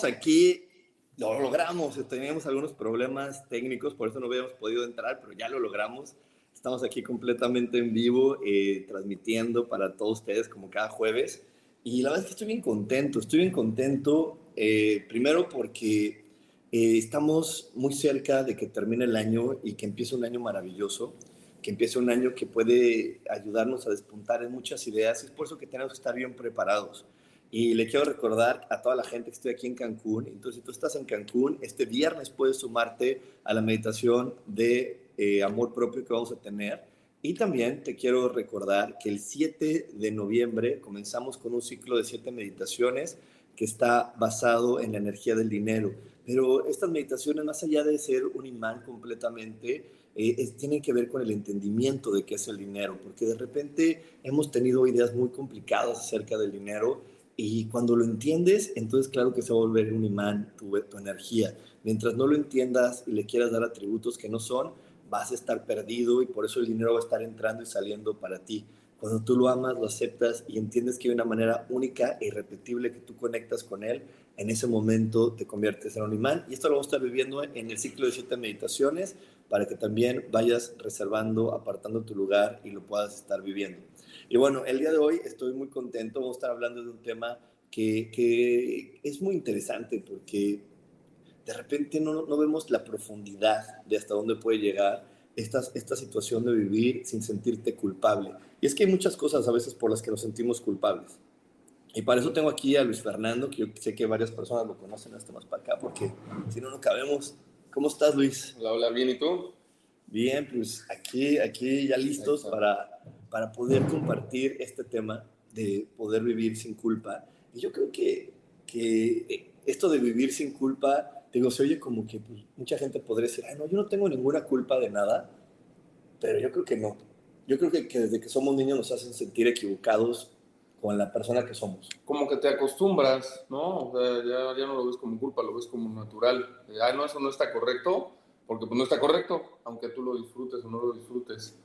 Estamos aquí, lo logramos, teníamos algunos problemas técnicos, por eso no habíamos podido entrar, pero ya lo logramos. Estamos aquí completamente en vivo, eh, transmitiendo para todos ustedes como cada jueves. Y la verdad es que estoy bien contento, estoy bien contento, eh, primero porque eh, estamos muy cerca de que termine el año y que empiece un año maravilloso, que empiece un año que puede ayudarnos a despuntar en muchas ideas. Es por eso que tenemos que estar bien preparados. Y le quiero recordar a toda la gente que estoy aquí en Cancún. Entonces, si tú estás en Cancún, este viernes puedes sumarte a la meditación de eh, amor propio que vamos a tener. Y también te quiero recordar que el 7 de noviembre comenzamos con un ciclo de siete meditaciones que está basado en la energía del dinero. Pero estas meditaciones, más allá de ser un imán completamente, eh, tienen que ver con el entendimiento de qué es el dinero, porque de repente hemos tenido ideas muy complicadas acerca del dinero y cuando lo entiendes, entonces claro que se va a volver un imán tu, tu energía. Mientras no lo entiendas y le quieras dar atributos que no son, vas a estar perdido y por eso el dinero va a estar entrando y saliendo para ti. Cuando tú lo amas, lo aceptas y entiendes que hay una manera única e irrepetible que tú conectas con él, en ese momento te conviertes en un imán. Y esto lo vamos a estar viviendo en el ciclo de siete meditaciones para que también vayas reservando, apartando tu lugar y lo puedas estar viviendo. Y bueno, el día de hoy estoy muy contento, vamos a estar hablando de un tema que, que es muy interesante porque de repente no, no, vemos la profundidad de hasta dónde puede llegar esta, esta situación de vivir sin sentirte culpable. Y es que hay muchas cosas a veces por las que nos sentimos culpables. Y para eso tengo aquí a Luis Fernando, que yo sé que varias personas lo conocen hasta más para acá, porque si no, no cabemos. ¿Cómo estás, Luis? Hola, hola, bien, ¿y tú? Bien, pues aquí, aquí ya listos para, para poder compartir este tema de poder vivir sin culpa. Y yo creo que, que esto de vivir sin culpa digo, se oye como que pues, mucha gente podría decir, ay, no, yo no tengo ninguna culpa de nada, pero yo creo que no. Yo creo que, que, desde que somos niños nos hacen sentir equivocados con la persona que somos. Como que te acostumbras, ¿no? O sea, ya, ya no lo ves como culpa, lo ves como natural. Ay, no, eso no está correcto, porque pues no está correcto, aunque tú lo disfrutes o no lo disfrutes.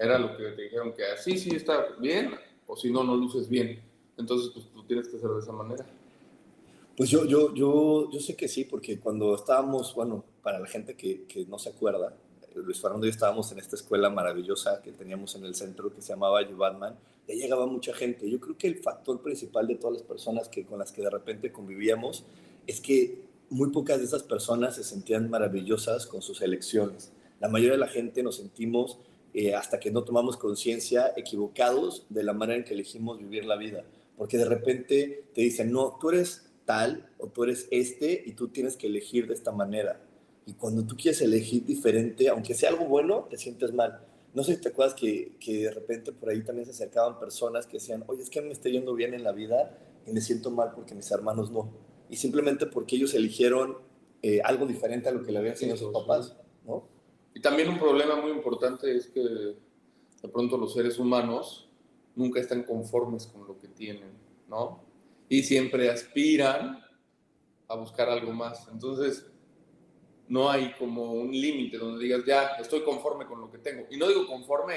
Era lo que te dijeron que así sí está bien, o si no, no luces bien. Entonces, pues tú tienes que hacer de esa manera. Pues yo, yo, yo, yo sé que sí, porque cuando estábamos, bueno, para la gente que, que no se acuerda, Luis Fernando y yo estábamos en esta escuela maravillosa que teníamos en el centro que se llamaba Batman, ya llegaba mucha gente. Yo creo que el factor principal de todas las personas que, con las que de repente convivíamos es que muy pocas de esas personas se sentían maravillosas con sus elecciones. La mayoría de la gente nos sentimos, eh, hasta que no tomamos conciencia, equivocados de la manera en que elegimos vivir la vida. Porque de repente te dicen, no, tú eres tal o tú eres este y tú tienes que elegir de esta manera. Y cuando tú quieres elegir diferente, aunque sea algo bueno, te sientes mal. No sé si te acuerdas que, que de repente por ahí también se acercaban personas que decían, oye, es que me estoy yendo bien en la vida y me siento mal porque mis hermanos no. Y simplemente porque ellos eligieron eh, algo diferente a lo que le habían enseñado sus papás, ¿no? Y también un problema muy importante es que de pronto los seres humanos nunca están conformes con lo que tienen, ¿no? y siempre aspiran a buscar algo más. Entonces, no hay como un límite donde digas, ya, estoy conforme con lo que tengo. Y no digo conforme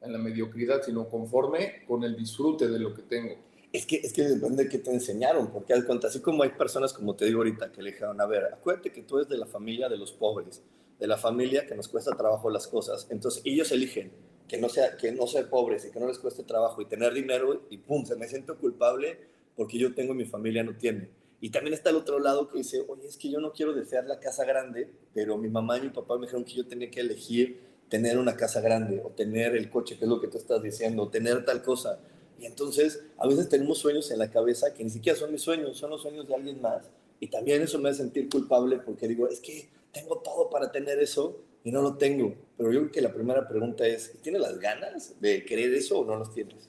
en la mediocridad, sino conforme con el disfrute de lo que tengo. Es que, es que depende de qué te enseñaron, porque al cuenta, así como hay personas, como te digo ahorita, que le dijeron, a ver, acuérdate que tú eres de la familia de los pobres, de la familia que nos cuesta trabajo las cosas. Entonces, ellos eligen que no, sea, que no ser pobres y que no les cueste trabajo y tener dinero y pum, se me siento culpable porque yo tengo y mi familia no tiene. Y también está el otro lado que dice, oye, es que yo no quiero desear la casa grande, pero mi mamá y mi papá me dijeron que yo tenía que elegir tener una casa grande o tener el coche, que es lo que tú estás diciendo, o tener tal cosa. Y entonces a veces tenemos sueños en la cabeza que ni siquiera son mis sueños, son los sueños de alguien más. Y también eso me hace sentir culpable porque digo, es que tengo todo para tener eso y no lo tengo. Pero yo creo que la primera pregunta es, ¿tienes las ganas de querer eso o no los tienes?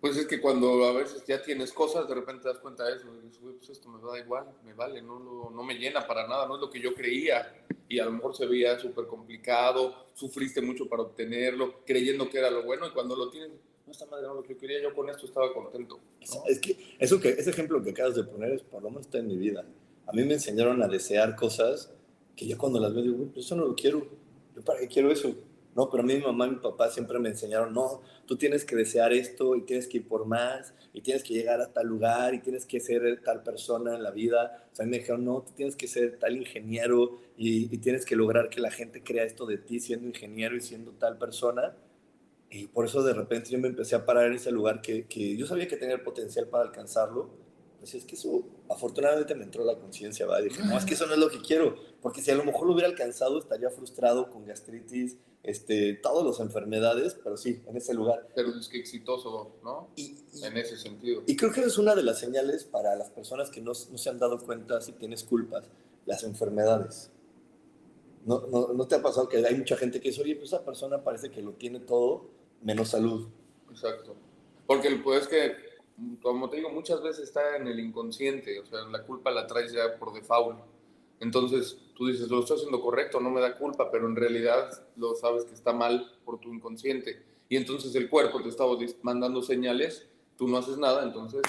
Pues es que cuando a veces ya tienes cosas, de repente te das cuenta de eso, y dices, pues esto me da igual, me vale, no, no me llena para nada, no es lo que yo creía. Y a lo mejor se veía súper complicado, sufriste mucho para obtenerlo, creyendo que era lo bueno, y cuando lo tienes, no está mal, no lo que quería, yo con esto estaba contento. Es que, eso que ese ejemplo que acabas de poner es por lo menos está en mi vida. A mí me enseñaron a desear cosas que yo cuando las veo digo, pues eso no lo quiero, yo para qué quiero eso no, pero a mí mi mamá y mi papá siempre me enseñaron, no, tú tienes que desear esto y tienes que ir por más y tienes que llegar a tal lugar y tienes que ser tal persona en la vida. O sea, me dijeron, no, tú tienes que ser tal ingeniero y, tienes que lograr que la gente crea esto de ti siendo ingeniero y siendo tal persona. Y por eso de repente yo me empecé a parar en ese lugar que, que yo sabía que tenía el potencial para alcanzarlo. Pues es que eso, afortunadamente me entró la conciencia, ¿va? dije, no, es que eso no es lo que quiero, porque si a lo mejor lo hubiera alcanzado estaría frustrado con gastritis, este, todas las enfermedades, pero sí, en ese lugar. Pero es que exitoso, ¿no? Y, en ese sentido. Y creo que es una de las señales para las personas que no, no se han dado cuenta si tienes culpas, las enfermedades. ¿No, no, ¿No, te ha pasado que hay mucha gente que dice, oye, pues esa persona parece que lo tiene todo menos salud? Exacto. Porque pues que, como te digo, muchas veces está en el inconsciente, o sea, la culpa la traes ya por default. Entonces, tú dices, lo estoy haciendo correcto, no me da culpa, pero en realidad lo sabes que está mal por tu inconsciente. Y entonces el cuerpo te está mandando señales, tú no haces nada, entonces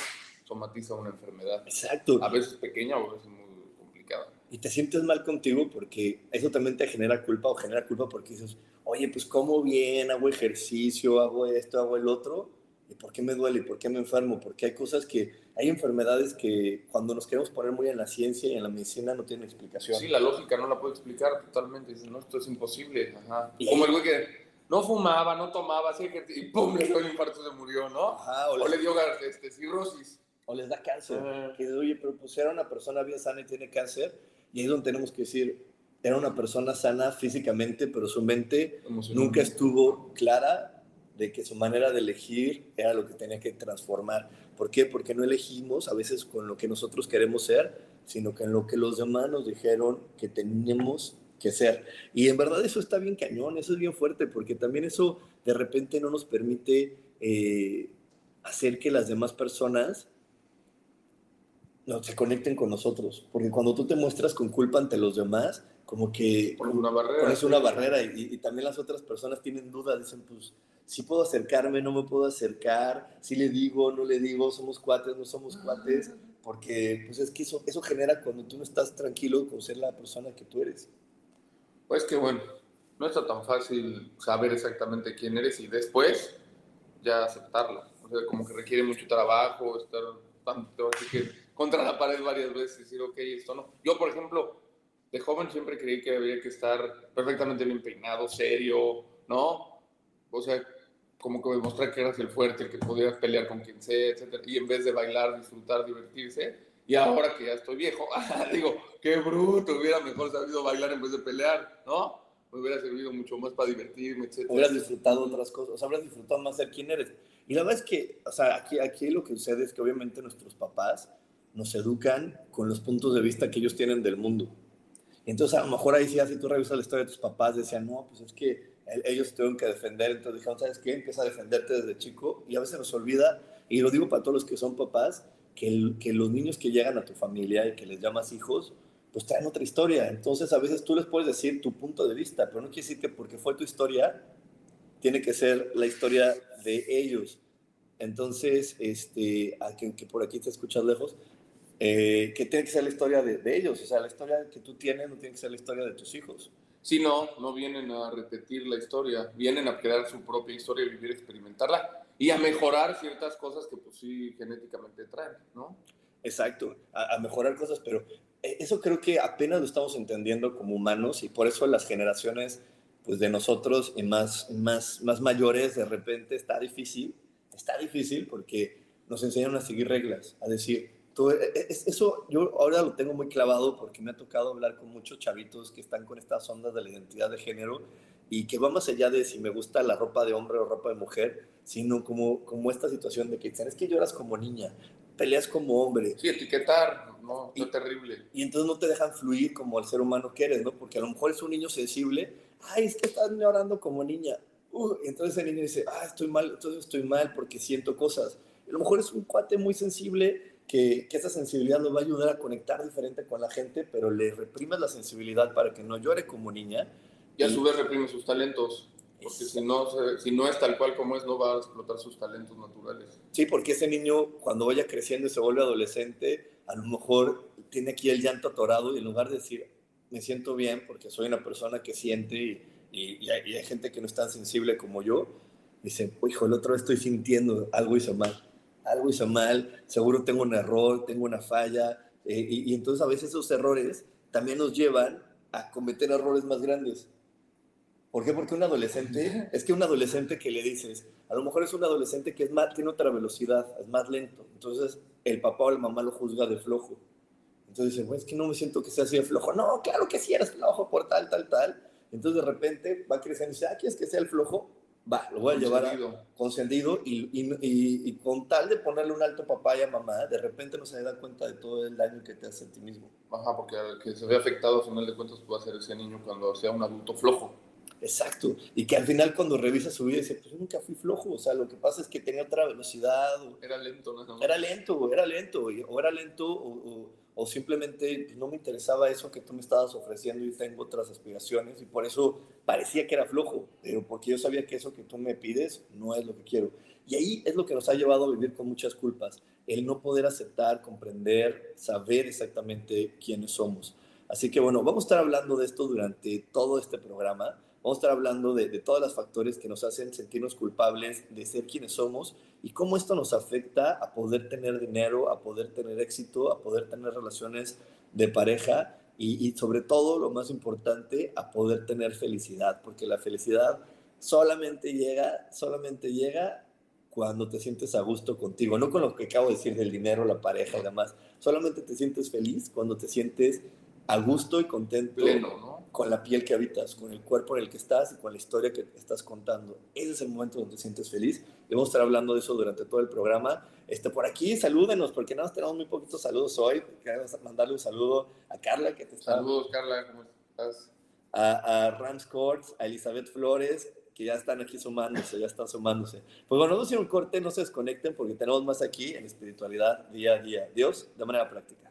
somatiza una enfermedad. Exacto. A veces pequeña o a veces muy complicada. Y te sientes mal contigo porque eso también te genera culpa o genera culpa porque dices, oye, pues como bien, hago ejercicio, hago esto, hago el otro, ¿y por qué me duele? ¿Y por qué me enfermo? Porque hay cosas que hay enfermedades que cuando nos queremos poner muy en la ciencia y en la medicina no tienen explicación. Sí, la lógica no la puede explicar totalmente. Dices, no, esto es imposible. Ajá. Como el güey que no fumaba, no tomaba, así que, y pum, le dio el infarto, se murió, ¿no? Ajá, o, le dio este, cirrosis. O les da cáncer. Que oye, pero pues era una persona bien sana y tiene cáncer. Y ahí es donde tenemos que decir, era una persona sana físicamente, pero su mente nunca estuvo clara de que su manera de elegir era lo que tenía que transformar. ¿Por qué? Porque no elegimos a veces con lo que nosotros queremos ser, sino que en lo que los demás nos dijeron que tenemos que ser. Y en verdad eso está bien cañón, eso es bien fuerte, porque también eso de repente no nos permite eh, hacer que las demás personas no, se conecten con nosotros. Porque cuando tú te muestras con culpa ante los demás, como que pones una barrera, pones una barrera y, y, también las otras personas tienen dudas, dicen, pues si puedo acercarme, no me puedo acercar, si le digo, no le digo, somos cuates, no somos cuates, porque pues es que eso, eso genera cuando tú no estás tranquilo con ser la persona que tú eres. Pues que bueno, no está tan fácil saber exactamente quién eres y después ya aceptarla. O sea, como que requiere mucho trabajo, estar tanto, así que contra la pared varias veces y decir, ok, esto no. Yo, por ejemplo, de joven siempre creí que había que estar perfectamente bien peinado, serio, ¿no? O sea, como que demostrar que eras el fuerte, el que podías pelear con quien sea, etc. Y en vez de bailar, disfrutar, divertirse. Y ahora que ya estoy viejo, digo, qué bruto, hubiera mejor sabido bailar en vez de pelear, ¿no? Me hubiera servido mucho más para divertirme, etc. Hubieras disfrutado otras cosas, o sea, disfrutado más ser quien eres. Y la verdad es que, o sea, aquí, aquí lo que sucede es que obviamente nuestros papás nos educan con los puntos de vista que ellos tienen del mundo. Entonces a lo mejor ahí sí, si tú revisas la historia de tus papás, decían, no, pues es que ellos tuvieron que defender, entonces dijeron, ¿sabes qué? Empieza a defenderte desde chico y a veces nos olvida, y lo digo para todos los que son papás, que, que los niños que llegan a tu familia y que les llamas hijos, pues traen otra historia. Entonces a veces tú les puedes decir tu punto de vista, pero no quiere decir que porque fue tu historia, tiene que ser la historia de ellos. Entonces, este, a que, que por aquí te escuchas lejos, eh, que tiene que ser la historia de, de, ellos, o sea, la historia que tú tienes no tiene que ser la historia de tus hijos. Si no, no vienen a repetir la historia, vienen a crear su propia historia, vivir, experimentarla y a mejorar ciertas cosas que pues sí genéticamente traen, ¿no? Exacto, a, a mejorar cosas, pero eh, eso creo que apenas lo estamos entendiendo como humanos y por eso las generaciones pues de nosotros y más, más, más mayores de repente está difícil, está difícil porque nos enseñan a seguir reglas, a decir, e, e, eso yo ahora lo tengo muy clavado porque me ha tocado hablar con muchos chavitos que están con estas ondas de la identidad de género y que va más allá de si me gusta la ropa de hombre o ropa de mujer, sino como, como esta situación de que dicen, es que lloras como niña, peleas como hombre. Sí, etiquetar, no, es terrible. Y entonces no te dejan fluir como el ser humano que eres, ¿no? Porque a lo mejor es un niño sensible, ay, es que estás llorando como niña. Uh, entonces el niño dice, ah, estoy mal, entonces estoy mal porque siento cosas. a lo mejor es un cuate muy sensible que, que, esa sensibilidad lo va a ayudar a conectar diferente con la gente, pero le reprimes la sensibilidad para que no llore como niña y a su vez reprime sus talentos. Porque si no, si no es tal cual como es, no va a explotar sus talentos naturales. Sí, porque ese niño cuando vaya creciendo y se vuelve adolescente, a lo mejor tiene aquí el llanto atorado y en lugar de decir, me siento bien porque soy una persona que siente y, y, hay, gente que no es tan sensible como yo, dice, hijo, el otro estoy sintiendo, algo hizo mal, algo hizo mal, seguro tengo un error, tengo una falla, eh, y, y entonces a veces esos errores también nos llevan a cometer errores más grandes. ¿Por qué? Porque un adolescente, es que un adolescente que le dices, a lo mejor es un adolescente que es más, tiene otra velocidad, es más lento. Entonces el papá o la mamá lo juzga de flojo. Entonces dice, es que no me siento que sea así de flojo. No, claro que sí eres flojo por tal, tal, tal. Entonces de repente va creciendo y dice, ah, ¿quieres que sea el flojo? Va, lo voy a llevar a, consentido y, y, y, con tal de ponerle un alto papá y a mamá, de repente no se da cuenta de todo el daño que te hace a ti mismo. Ajá, porque que se ve afectado, a final de cuentas, va a ser ese niño cuando sea un adulto flojo. Exacto. Y que al final cuando revisa su vida dice, pues yo nunca fui flojo. O sea, lo que pasa es que tenía otra velocidad. O, era lento, ¿no? Era lento, era lento. O era lento o, o, simplemente pues, no me interesaba eso que tú me estabas ofreciendo y tengo otras aspiraciones. Y por eso parecía que era flojo. Pero porque yo sabía que eso que tú me pides no es lo que quiero. Y ahí es lo que nos ha llevado a vivir con muchas culpas. El no poder aceptar, comprender, saber exactamente quiénes somos. Así que bueno, vamos a estar hablando de esto durante todo este programa Vamos a estar hablando de, de todos los factores que nos hacen sentirnos culpables de ser quienes somos y cómo esto nos afecta a poder tener dinero, a poder tener éxito, a poder tener relaciones de pareja y, y, sobre todo, lo más importante, a poder tener felicidad, porque la felicidad solamente llega, solamente llega cuando te sientes a gusto contigo, no con lo que acabo de decir del dinero, la pareja y demás, solamente te sientes feliz cuando te sientes a gusto y contento Pleno, ¿no? Con la piel que habitas, con el cuerpo en el que estás y con la historia que estás contando. Ese es el momento donde te sientes feliz. Y vamos a estar hablando de eso durante todo el programa. Este, por aquí, salúdenos, porque nada más tenemos muy poquitos saludos hoy. Queremos mandarle un saludo a Carla, que te está... Saludos, Carla, ¿cómo estás? A, a Rams Courts, a Elizabeth Flores, que ya están aquí sumándose, ya están sumándose. Pues bueno, vamos a ir un corte, no se desconecten, porque tenemos más aquí en espiritualidad día a día. Dios, de manera práctica.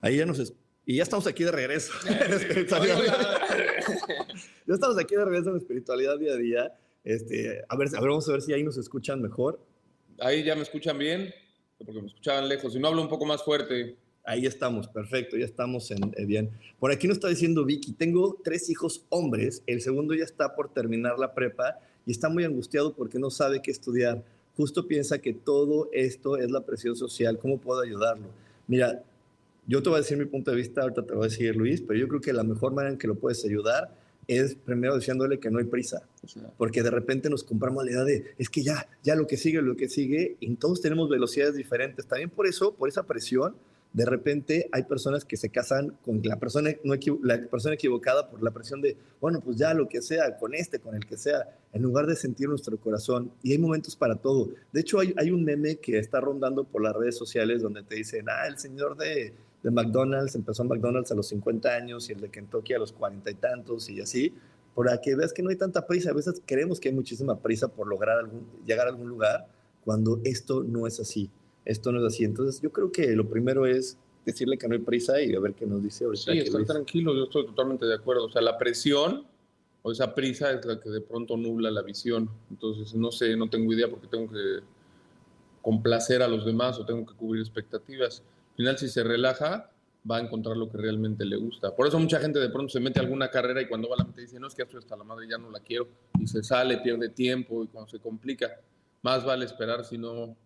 Ahí ya nos... Y ya estamos aquí de regreso en espiritualidad. ya estamos aquí de regreso en espiritualidad día a día. Este, a, ver, a ver, vamos a ver si ahí nos escuchan mejor. ahí ya me escuchan bien, porque me escuchaban lejos. Si no hablo un poco más fuerte. Ahí estamos, perfecto, ya estamos en, eh, bien. Por aquí nos está diciendo Vicky, tengo tres hijos hombres, el segundo ya está por terminar la prepa y está muy angustiado porque no sabe qué estudiar. Justo piensa que todo esto es la presión social, ¿cómo puedo ayudarlo? Mira, yo te voy a decir mi punto de vista, ahorita te lo voy a decir Luis, pero yo creo que la mejor manera en que lo puedes ayudar es primero diciéndole que no hay prisa, porque de repente nos compramos la idea de, es que ya, ya lo que sigue, lo que sigue, y todos tenemos velocidades diferentes. También por eso, por esa presión, de repente hay personas que se casan con la persona, no la persona equivocada por la presión de, bueno, pues ya lo que sea, con este, con el que sea, en lugar de sentir nuestro corazón. Y hay momentos para todo. De hecho, hay, hay un meme que está rondando por las redes sociales donde te dicen, ah, el señor de de McDonald's, empezó McDonald's a los 50 años y el de Kentucky a los 40 y tantos y así, para que veas que no hay tanta prisa. A veces creemos que hay muchísima prisa por lograr algún, llegar a algún lugar cuando esto no es así. Esto no es así. Entonces yo creo que lo primero es decirle que no hay prisa y a ver qué nos dice ahorita. Sí, estar tranquilo, yo estoy totalmente de acuerdo. O sea, la presión o esa prisa es la que de pronto nubla la visión. Entonces, no sé, no tengo idea porque tengo que complacer a los demás o tengo que cubrir expectativas final, si se relaja, va a encontrar lo que realmente le gusta. Por eso mucha gente de pronto se mete a alguna carrera y cuando va a la mente dice, no, es que esto hasta la madre ya no la quiero, y se sale, pierde tiempo, y cuando se complica, más vale esperar, sino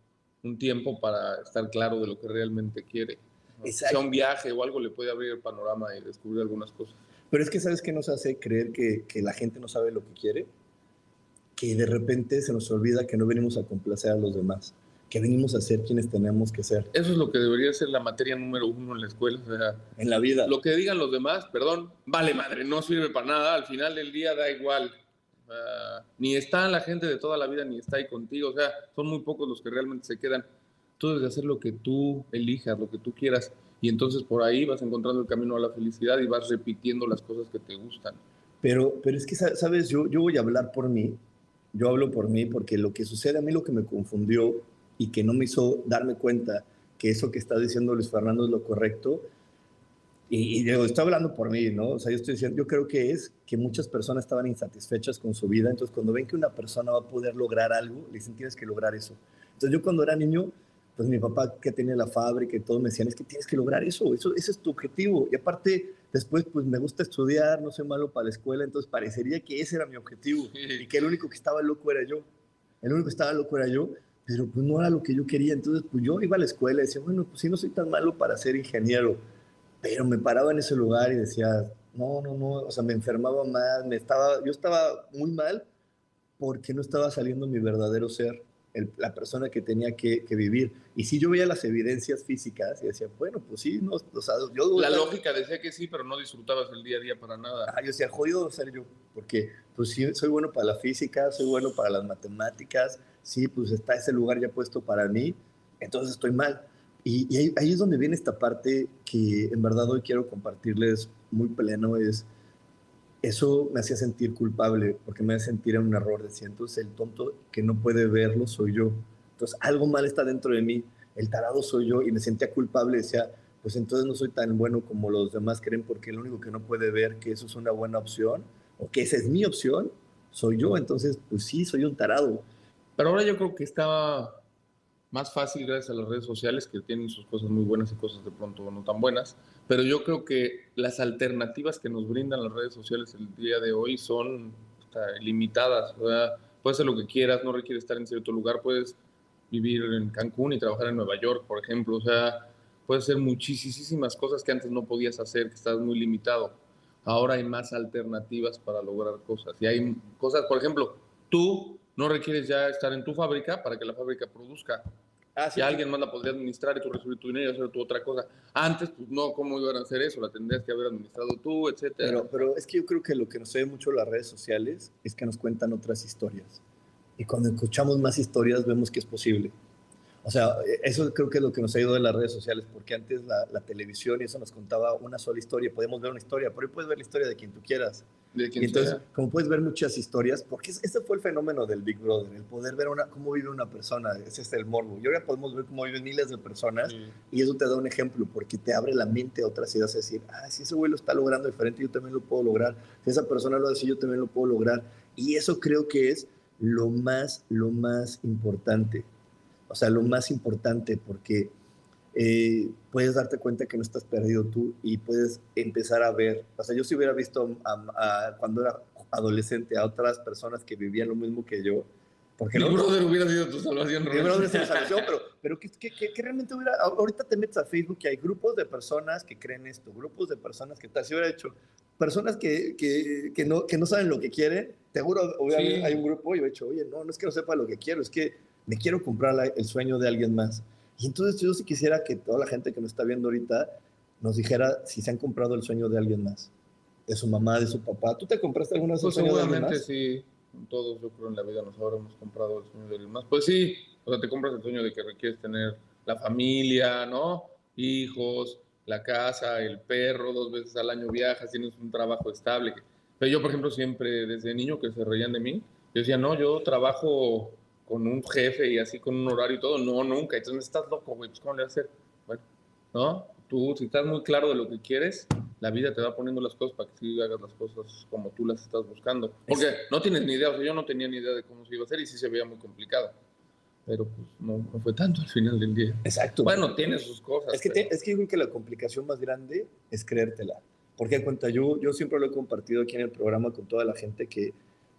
un tiempo para estar claro de lo que realmente quiere. Sea un viaje o algo, le puede abrir el panorama y descubrir algunas cosas. Pero es que, ¿sabes qué nos hace creer que, que la gente no sabe lo que quiere? Que de repente se nos olvida que no venimos a complacer a los demás que venimos a ser quienes tenemos que ser. Eso es lo que debería ser la materia número uno en la escuela. O sea, en la vida. Lo que digan los demás, perdón, vale madre, no sirve para nada. Al final del día da igual. ni está la gente de toda la vida, ni está ahí contigo. O sea, son muy pocos los que realmente se quedan. Tú debes hacer lo que tú elijas, lo que tú quieras. Y entonces por ahí vas encontrando el camino a la felicidad y vas repitiendo las cosas que te gustan. Pero, pero es que, ¿sabes? Yo, yo voy a hablar por mí. Yo hablo por mí porque lo que sucede a mí, lo que me confundió y que no me hizo darme cuenta que eso que está diciendo Luis Fernando es lo correcto. Y, y estoy hablando por mí, ¿no? O sea, yo estoy diciendo, yo creo que es que muchas personas estaban insatisfechas con su vida, entonces cuando ven que una persona va a poder lograr algo, le dicen, tienes que lograr eso. Entonces yo cuando era niño, pues mi papá que tenía la fábrica y todo me decían, es que tienes que lograr eso, eso ese es tu objetivo. Y aparte, después, pues me gusta estudiar, no soy malo para la escuela, entonces parecería que ese era mi objetivo y que el único que estaba loco era yo. El único que estaba loco era yo pero pues no era lo que yo quería. Entonces, pues yo iba a la escuela y decía, bueno, pues sí, no soy tan malo para ser ingeniero, pero me paraba en ese lugar y decía, no, no, no, o sea, me enfermaba más, me estaba, yo estaba muy mal porque no estaba saliendo mi verdadero ser, la persona que tenía que, vivir. Y si yo veía las evidencias físicas y decía, bueno, pues sí, no, o sea, yo... La lógica decía que sí, pero no disfrutabas el día a día para nada. Ah, yo decía, jodido ser yo, porque pues sí, soy bueno para la física, soy bueno para las matemáticas, sí, pues está ese lugar ya puesto para mí, entonces estoy mal. Y, ahí, es donde viene esta parte que en verdad hoy quiero compartirles muy pleno, es eso me hacía sentir culpable porque me hacía sentir en un error, decía, entonces el tonto que no puede verlo soy yo. Entonces algo mal está dentro de mí, el tarado soy yo y me sentía culpable, decía, pues entonces no soy tan bueno como los demás creen porque el único que no puede ver que eso es una buena opción o que esa es mi opción, soy yo, entonces pues sí, soy un tarado. Pero ahora yo creo que está más fácil gracias a las redes sociales que tienen sus cosas muy buenas y cosas de pronto no tan buenas. Pero yo creo que las alternativas que nos brindan las redes sociales el día de hoy son limitadas. Puedes hacer lo que quieras, no requiere estar en cierto lugar, puedes vivir en Cancún y trabajar en Nueva York, por ejemplo. O sea, puedes hacer muchísimas cosas que antes no podías hacer, que estás muy limitado. Ahora hay más alternativas para lograr cosas. Y hay cosas, por ejemplo, tú no requieres ya estar en tu fábrica para que la fábrica produzca. Ah, si alguien más la podría administrar y tú recibir tu dinero y hacer tu otra cosa. Antes, pues no, ¿cómo iban a hacer eso? La tendrías que haber administrado tú, etcétera. Pero, pero es que yo creo que lo que nos ve mucho las redes sociales es que nos cuentan otras historias. Y cuando escuchamos más historias vemos que es posible. O sea, eso creo que es lo que nos ha ido de las redes sociales, porque antes la, televisión y eso nos contaba una sola historia, podemos ver una historia, pero hoy puedes ver la historia de quien tú quieras. De quien y entonces, como puedes ver muchas historias, porque ese fue el fenómeno del Big Brother, el poder ver una, cómo vive una persona, ese es el morbo. Y ahora podemos ver cómo viven miles de personas y eso te da un ejemplo, porque te abre la mente a otras ideas, es decir, ah, si ese güey lo está logrando diferente, yo también lo puedo lograr. Si esa persona lo hace, yo también lo puedo lograr. Y eso creo que es lo más, lo más importante O sea, lo más importante, porque eh, puedes darte cuenta que no estás perdido tú y puedes empezar a ver, o sea, yo si hubiera visto cuando era adolescente a otras personas que vivían lo mismo que yo, porque no, brother hubiera sido tu salvación. Mi brother salvación, pero, pero que, realmente hubiera, ahorita te metes a Facebook y hay grupos de personas que creen esto, grupos de personas que tal, si hubiera hecho, personas que, que, que, no, que no saben lo que quieren, seguro hay un grupo y he hecho, oye, no, no es que no sepa lo que quiero, es que me quiero comprar el sueño de alguien más. Y entonces yo sí quisiera que toda la gente que nos está viendo ahorita nos dijera si se han comprado el sueño de alguien más, de su mamá, de su papá. ¿Tú te compraste alguna vez pues sueño de alguien más? sí. Todos, yo creo, en la vida nos habremos comprado el sueño de alguien más. Pues sí, o sea, te compras el sueño de que requieres tener la familia, ¿no? Hijos, la casa, el perro, dos veces al año viajas, tienes un trabajo estable. Pero yo, por ejemplo, siempre desde niño que se reían de mí, yo decía, no, yo trabajo con un jefe y así con un horario y todo. No, nunca. Entonces estás loco, güey. Pues, ¿cómo le vas a hacer? Bueno, ¿no? Tú, si estás muy claro de lo que quieres, la vida te va poniendo las cosas para que sí hagas las cosas como tú las estás buscando. Porque no tienes ni idea, o sea, yo no tenía ni idea de cómo se iba a hacer y sí se veía muy complicado. Pero pues no, no fue tanto al final del día. Exacto. Bueno, tiene sus cosas. Es que, es que yo creo que la complicación más grande es creértela. Porque cuenta, yo, yo siempre lo he compartido aquí en el programa con toda la gente que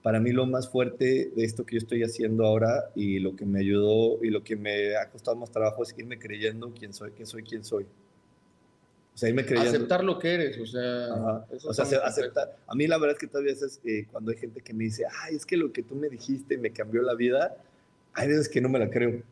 para mí lo más fuerte de esto que yo estoy haciendo ahora y lo que me ayudó y lo que me ha costado más trabajo es irme creyendo quién soy, que soy quien soy. O sea, irme creyendo. Aceptar lo que eres, o sea. o sea, aceptar. A mí la verdad es que todavía es eh, cuando hay gente que me dice, ay, es que lo que tú me dijiste me cambió la vida, hay veces que no me la creo.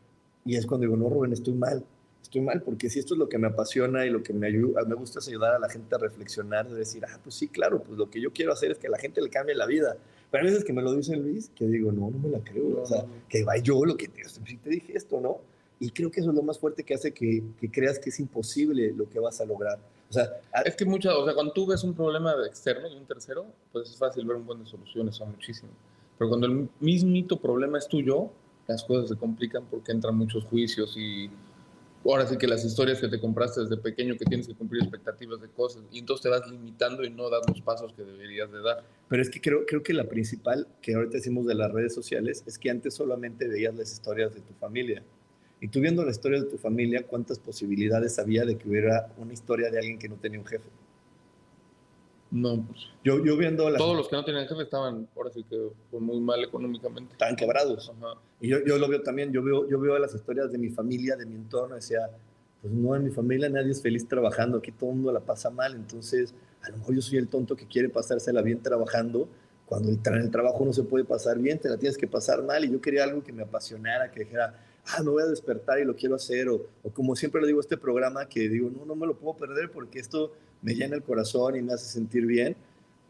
Y es cuando digo, no, Rubén, estoy mal. Estoy mal porque si esto es lo que me apasiona y lo que me ayuda, me gusta es ayudar a la gente a reflexionar, de decir, ah, pues sí, claro, pues lo que yo quiero hacer es que la gente le cambie la vida pero hay veces que me lo dice Luis, que digo, no, no me la creo. o sea, que va yo lo que te, si te dije esto, ¿no? Y creo que eso es lo más fuerte que hace que, que creas que es imposible lo que vas a lograr. O sea, es que muchas, o sea, cuando tú ves un problema externo de un tercero, pues es fácil ver un buen de soluciones, son muchísimo. Pero cuando el mismito problema es tuyo, las cosas se complican porque entran muchos juicios y ahora sí que las historias que te compraste desde pequeño que tienes que cumplir expectativas de cosas y entonces te vas limitando y no das los pasos que deberías de dar. Pero es que creo, creo que la principal que ahorita decimos de las redes sociales es que antes solamente veías las historias de tu familia. Y tú viendo la historia de tu familia, ¿cuántas posibilidades había de que hubiera una historia de alguien que no tenía un jefe? No, pues, yo, yo viendo Todos los que no tenían jefe estaban, ahora sí que fue muy mal económicamente. Estaban quebrados. Y yo, yo, lo veo también, yo veo, yo veo las historias de mi familia, de mi entorno, decía, pues no, en mi familia nadie es feliz trabajando, aquí todo el mundo la pasa mal, entonces a lo mejor yo soy el tonto que quiere pasársela bien trabajando, cuando el, en el trabajo no se puede pasar bien, te la tienes que pasar mal, y yo quería algo que me apasionara, que dijera, ah, me voy a despertar y lo quiero hacer, o, o como siempre le digo a este programa, que digo, no, no me lo puedo perder porque esto me llena el corazón y me hace sentir bien.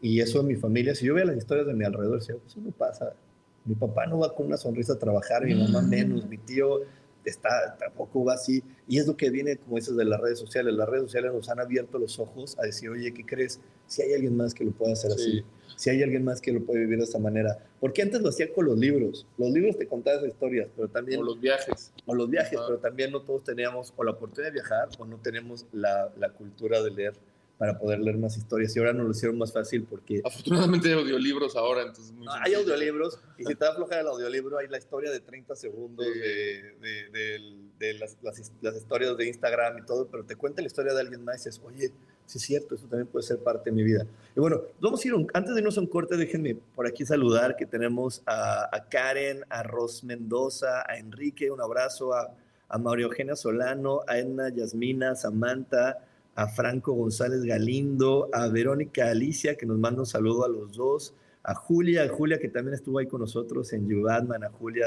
Y eso en mi familia, si yo veo las historias de mi alrededor, eso no pasa. Mi papá no va con una sonrisa a trabajar, mi mamá menos, mi tío está, tampoco va así. Y es lo que viene, como dices, de las redes sociales. Las redes sociales nos han abierto los ojos a decir, oye, ¿qué crees? Si hay alguien más que lo pueda hacer así, si hay alguien más que lo puede vivir de esta manera. Porque antes lo hacía con los libros. Los libros te contaban historias, pero también... O los viajes. O los viajes, pero también no todos teníamos o la oportunidad de viajar o no tenemos la, la cultura de leer para poder leer más historias y ahora nos lo hicieron más fácil porque... Afortunadamente hay audiolibros ahora, entonces... Muy hay audiolibros y si te da floja el audiolibro hay la historia de 30 segundos de, de, las, las, historias de Instagram y todo, pero te cuenta la historia de alguien más y dices, oye, sí es cierto, eso también puede ser parte de mi vida. Y bueno, vamos a ir, antes de irnos a un corte, déjenme por aquí saludar que tenemos a, a Karen, a Ros Mendoza, a Enrique, un abrazo, a, a María Eugenia Solano, a Edna Yasmina, Samantha, a Franco González Galindo, a Verónica Alicia, que nos manda un saludo a los dos, a Julia, a Julia que también estuvo ahí con nosotros en Yubatman, a Julia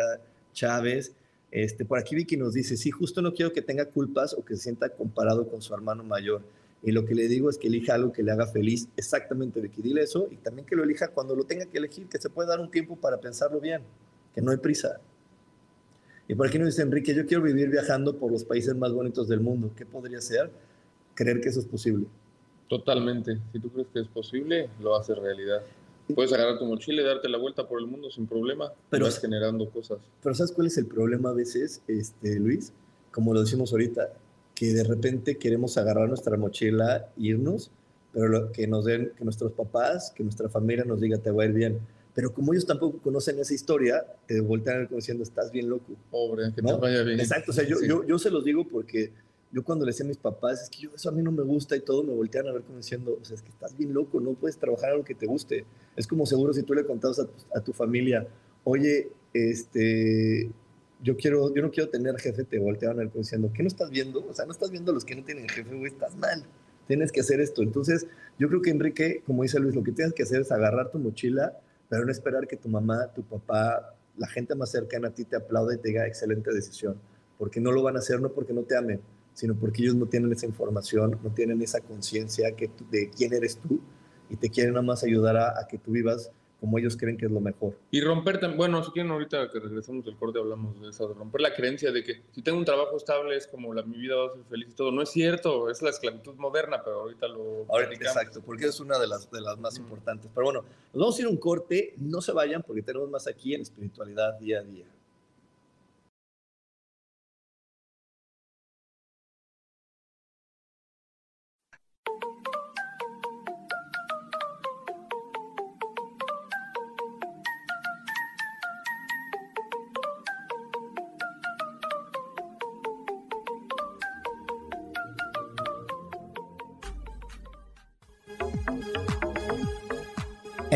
Chávez. Este, por aquí Vicky nos dice, sí, justo no quiero que tenga culpas o que se sienta comparado con su hermano mayor. Y lo que le digo es que elija algo que le haga feliz. Exactamente, Vicky, dile eso y también que lo elija cuando lo tenga que elegir, que se puede dar un tiempo para pensarlo bien, que no hay prisa. Y por aquí nos dice Enrique, yo quiero vivir viajando por los países más bonitos del mundo. ¿Qué podría ser? Creer que eso es posible. Totalmente. Si tú crees que es posible, lo haces realidad. Puedes agarrar tu mochila y darte la vuelta por el mundo sin problema. Pero vas generando cosas. Pero ¿sabes cuál es el problema a veces, este, Luis? Como lo decimos ahorita, que de repente queremos agarrar nuestra mochila, irnos, pero lo, que nos den, que nuestros papás, que nuestra familia nos diga, te va a ir bien. pero como ellos tampoco conocen esa historia, te voltean diciendo, estás bien loco. Pobre, que ¿no? te vaya bien. Exacto, o sea, yo, Sí. yo, yo se los digo porque yo cuando le decía a mis papás, es que yo, eso a mí no me gusta y todo, me voltean a ver como diciendo, o sea, es que estás bien loco, no puedes trabajar algo que te guste. Es como seguro si tú le contabas a tu, a tu familia, oye, este, yo quiero, yo no quiero tener jefe, te volteaban a ver como diciendo, ¿qué no estás viendo? O sea, no estás viendo a los que no tienen jefe, güey, estás mal. Tienes que hacer esto. Entonces, yo creo que Enrique, como dice Luis, lo que tienes que hacer es agarrar tu mochila, pero no esperar que tu mamá, tu papá, la gente más cercana a ti te aplaude y te diga excelente decisión, porque no lo van a hacer no porque no te amen, sino porque ellos no tienen esa información, no tienen esa conciencia de quién eres tú y te quieren nada más ayudar a, a que tú vivas como ellos creen que es lo mejor. Y romper también, bueno, si quieren ahorita que regresemos del corte hablamos de eso, de romper la creencia de que si tengo un trabajo estable es como la, mi vida va a ser feliz y todo. No es cierto, es la esclavitud moderna, pero ahorita lo platicamos. exacto, porque es una de las, de las más Mm. importantes. Pero bueno, nos vamos a ir a un corte, no se vayan porque tenemos más aquí en espiritualidad día a día.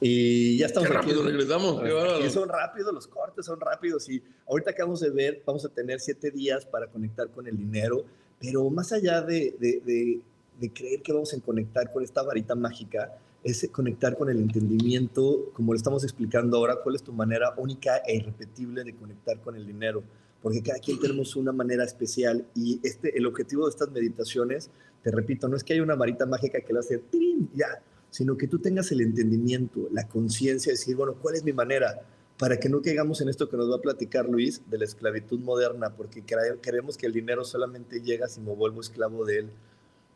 Y ya estamos Qué aquí. rápido regresamos, qué. Y son rápidos, los cortes son rápidos. Y ahorita acabamos de ver, vamos a tener siete días para conectar con el dinero. Pero más allá de, de, de, de creer que vamos a conectar con esta varita mágica, es conectar con el entendimiento, como le estamos explicando ahora, cuál es tu manera única e irrepetible de conectar con el dinero. Porque cada quien tenemos una manera especial y este, el objetivo de estas meditaciones, te repito, no es que haya una varita mágica que la hace ya, sino que tú tengas el entendimiento, la conciencia de decir, bueno, ¿cuál es mi manera? Para que no caigamos en esto que nos va a platicar Luis de la esclavitud moderna, porque cre- creemos que el dinero solamente llega si me vuelvo esclavo de él.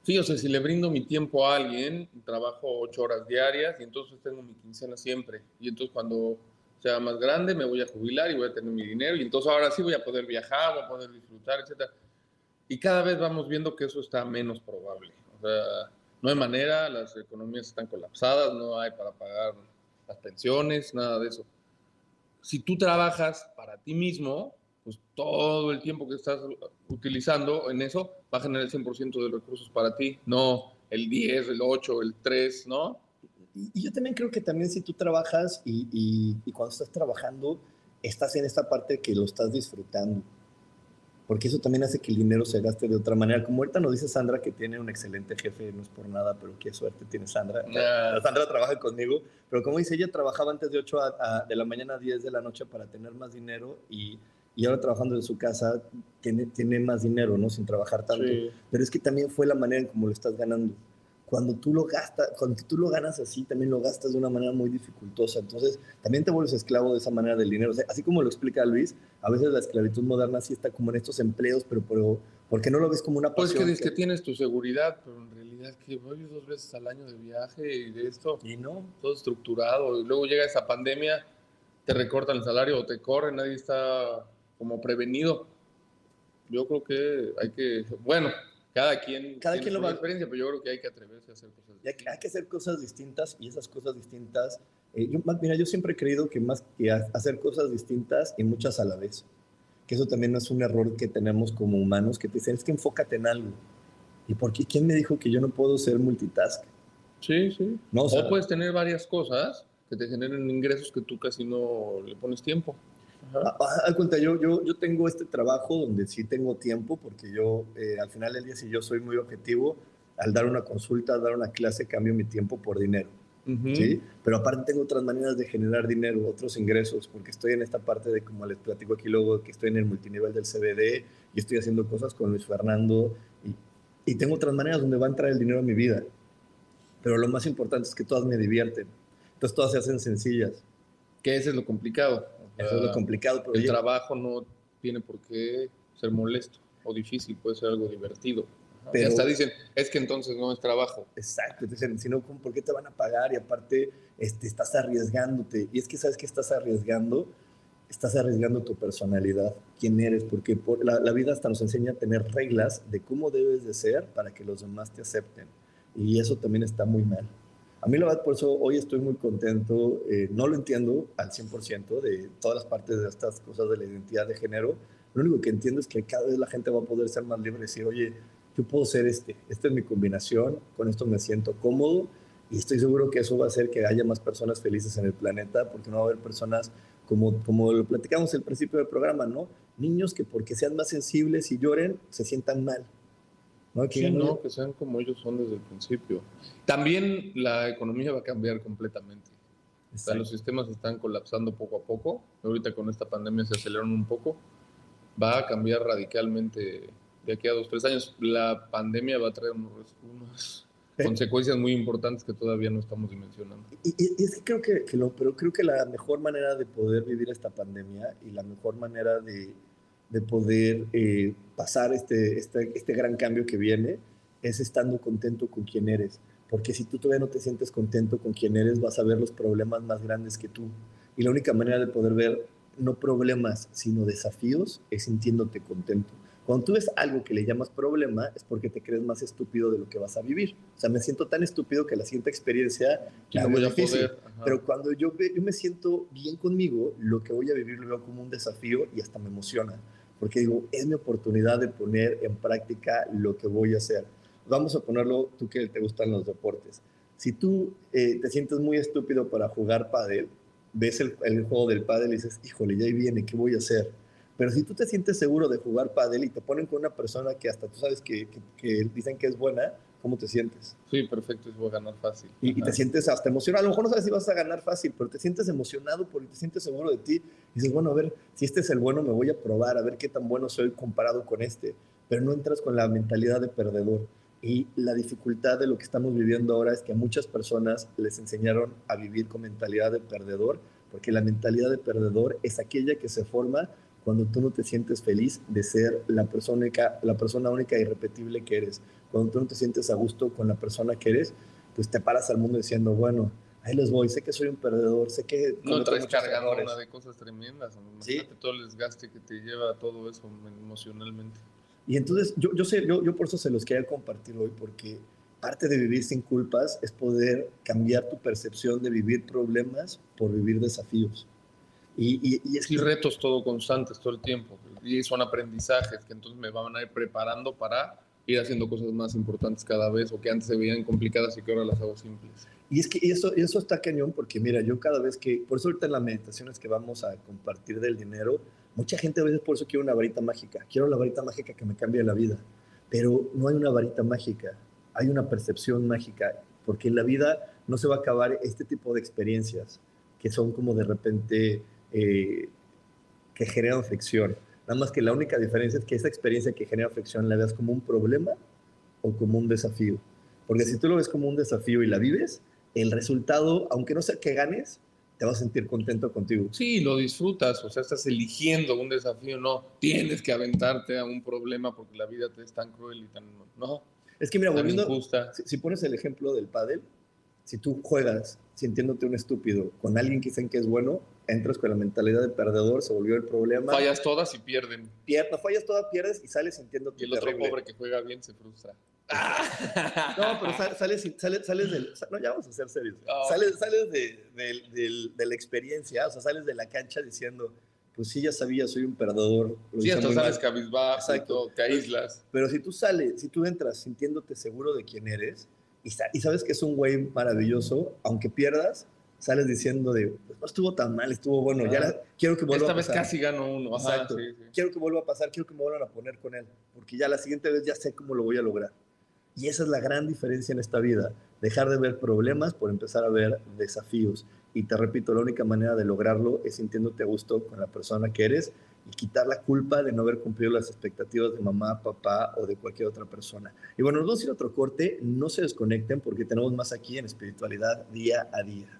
Sí, o sea, si le brindo mi tiempo a alguien, trabajo ocho horas diarias y entonces tengo mi quincena siempre. Y entonces cuando sea más grande me voy a jubilar y voy a tener mi dinero y entonces ahora sí voy a poder viajar, voy a poder disfrutar, etc. Y cada vez vamos viendo que eso está menos probable. O sea, no hay manera, las economías están colapsadas, no hay para pagar las pensiones, nada de eso. Si tú trabajas para ti mismo, pues todo el tiempo que estás utilizando en eso va a generar el 100% de recursos para ti, no el 10, el 8, el 3, ¿no? Y yo también creo que también si tú trabajas y, y, y cuando estás trabajando, estás en esta parte que lo estás disfrutando porque eso también hace que el dinero se gaste de otra manera. Como ahorita nos dice Sandra que tiene un excelente jefe, no es por nada, pero qué suerte tiene Sandra. Sandra trabaja conmigo, pero como dice, ella trabajaba antes de 8 de la mañana a 10 de la noche para tener más dinero y, y ahora trabajando en su casa tiene, tiene más dinero, ¿no? Sin trabajar tanto. Pero es que también fue la manera en cómo lo estás ganando cuando tú lo gastas, cuando tú lo ganas así, también lo gastas de una manera muy dificultosa. Entonces, también te vuelves esclavo de esa manera del dinero. así como lo explica Luis, a veces la esclavitud moderna sí está como en estos empleos, pero, pero ¿por qué no lo ves como una pasión? Pues que, que, tienes tu seguridad, pero en realidad que voy dos veces al año de viaje y de esto. Y no. Todo estructurado. Y luego llega esa pandemia, te recortan el salario o te corren, nadie está como prevenido. Yo creo que hay que, bueno, cada quien cada quien lo va experiencia, pero yo creo que hay que atreverse a hacer cosas distintas. Hay que hacer cosas distintas y esas cosas distintas, eh, yo, mira, yo siempre he creído que más que hacer cosas distintas y muchas a la vez, que eso también es un error que tenemos como humanos, que te dicen, es que enfócate en algo. ¿Y por qué? ¿Quién me dijo que yo no puedo ser multitask? Sí, sí. No, o puedes tener varias cosas que te generen ingresos que tú casi no le pones tiempo. Al cuenta, yo, yo, yo tengo este trabajo donde sí tengo tiempo, porque yo eh, al final del día, si yo soy muy objetivo, al dar una consulta, al dar una clase, cambio mi tiempo por dinero. ¿sí? Pero aparte tengo otras maneras de generar dinero, otros ingresos, porque estoy en esta parte de, como les platico aquí luego, que estoy en el multinivel del CBD y estoy haciendo cosas con Luis Fernando y, y tengo otras maneras donde va a entrar el dinero en mi vida. Pero lo más importante es que todas me divierten. Entonces todas se hacen sencillas. Que ese es lo complicado eso es lo complicado. el trabajo no tiene por qué ser molesto o difícil, puede ser algo divertido. Pero, hasta dicen, es que entonces no es trabajo. Exacto, dicen, si no, ¿por qué te van a pagar? Y aparte, este, estás arriesgándote. Y es que, ¿sabes qué estás arriesgando? Estás arriesgando tu personalidad, quién eres, porque por, la, la, vida hasta nos enseña a tener reglas de cómo debes de ser para que los demás te acepten. Y eso también está muy mal. A mí la verdad, por eso hoy estoy muy contento. Eh, no lo entiendo al 100% de todas las partes de estas cosas de la identidad de género. Lo único que entiendo es que cada vez la gente va a poder ser más libre y decir, oye, yo puedo ser este, esta es mi combinación, con esto me siento cómodo y estoy seguro que eso va a hacer que haya más personas felices en el planeta porque no va a haber personas como, como lo platicamos al principio del programa, ¿no? Niños que porque sean más sensibles y lloren, se sientan mal no, que, no, que sean como ellos son desde el principio. También la economía va a cambiar completamente. los sistemas están colapsando poco a poco. Ahorita con esta pandemia se aceleran un poco. Va a cambiar radicalmente de aquí a dos, tres años. La pandemia va a traer unas consecuencias muy importantes que todavía no estamos dimensionando. Y, es que creo que, que, lo, pero creo que la mejor manera de poder vivir esta pandemia y la mejor manera de, de poder eh, pasar este, este, este gran cambio que viene es estando contento con quien eres. Porque si tú todavía no te sientes contento con quien eres, vas a ver los problemas más grandes que tú. Y la única manera de poder ver no problemas, sino desafíos, es sintiéndote contento. Cuando tú ves algo que le llamas problema, es porque te crees más estúpido de lo que vas a vivir. O sea, me siento tan estúpido que la siguiente experiencia ya no voy a poder. Pero cuando yo, yo me siento bien conmigo, lo que voy a vivir lo veo como un desafío y hasta me emociona. Porque digo, es mi oportunidad de poner en práctica lo que voy a hacer. Vamos a ponerlo, tú que te gustan los deportes. Si tú eh, te sientes muy estúpido para jugar pádel, ves el, juego del pádel y dices, híjole, ya ahí viene, ¿qué voy a hacer? Pero si tú te sientes seguro de jugar pádel y te ponen con una persona que hasta tú sabes que, que, dicen que es buena, ¿cómo te sientes? Sí, perfecto, voy a ganar fácil. Y, y, te sientes hasta emocionado. A lo mejor no sabes si vas a ganar fácil, pero te sientes emocionado porque te sientes seguro de ti. Y dices, bueno, a ver, si este es el bueno, me voy a probar, a ver qué tan bueno soy comparado con este. Pero no entras con la mentalidad de perdedor. Y la dificultad de lo que estamos viviendo ahora es que a muchas personas les enseñaron a vivir con mentalidad de perdedor, porque la mentalidad de perdedor es aquella que se forma cuando tú no te sientes feliz de ser la persona única, la persona única e irrepetible que eres, cuando tú no te sientes a gusto con la persona que eres, pues te paras al mundo diciendo, bueno, ahí les voy, sé que soy un perdedor, sé que... No traes cargando una de cosas tremendas, ¿Sí? todo el desgaste que te lleva todo eso emocionalmente. Y entonces yo, yo sé, yo, yo por eso se los quería compartir hoy, porque parte de vivir sin culpas es poder cambiar tu percepción de vivir problemas por vivir desafíos. Y, y, es retos todo constantes todo el tiempo. Y son aprendizajes que entonces me van a ir preparando para ir haciendo cosas más importantes cada vez o que antes se veían complicadas y que ahora las hago simples. Y es que eso, eso está cañón porque mira, yo cada vez que, por eso ahorita en las meditaciones que vamos a compartir del dinero, mucha gente a veces por eso quiere una varita mágica, quiero la varita mágica que me cambie la vida, pero no hay una varita mágica, hay una percepción mágica, porque en la vida no se va a acabar este tipo de experiencias que son como de repente eh, que generan fricción. Nada más que la única diferencia es que esa experiencia que genera fricción la veas como un problema o como un desafío. Porque si tú lo ves como un desafío y la vives, el resultado, aunque no sea que ganes, te vas a sentir contento contigo. Sí, lo disfrutas, o sea, estás eligiendo un desafío, no tienes que aventarte a un problema porque la vida te es tan cruel y tan... No, es que mira, volviendo, si, si, pones el ejemplo del pádel, si tú juegas sintiéndote un estúpido con alguien que dicen que es bueno, entras con la mentalidad de perdedor, se volvió el problema. Fallas todas y pierden. Pierda, fallas todas, pierdes y sales sintiéndote Y el otro pobre que juega bien se frustra. no, pero sales, sales, sales, del... No, ya vamos a ser serios. Sales, sales de, de, de, la experiencia, o sea, sales de la cancha diciendo, pues sí, ya sabía, soy un perdedor. Sí, hasta sales cabizbajo, Exacto. te aíslas. Pero si tú sales, si tú entras sintiéndote seguro de quién eres, y, sabes que es un güey maravilloso, aunque pierdas, sales diciendo de, pues no estuvo tan mal, estuvo bueno, ya quiero que vuelva Esta a pasar. vez casi gano uno. Exacto. Quiero que vuelva a pasar, quiero que me vuelvan a poner con él, porque ya la siguiente vez ya sé cómo lo voy a lograr. Y esa es la gran diferencia en esta vida, dejar de ver problemas por empezar a ver desafíos. Y te repito, la única manera de lograrlo es sintiéndote a gusto con la persona que eres y quitar la culpa de no haber cumplido las expectativas de mamá, papá o de cualquier otra persona. Y bueno, nos vamos a ir a otro corte, no se desconecten porque tenemos más aquí en espiritualidad día a día.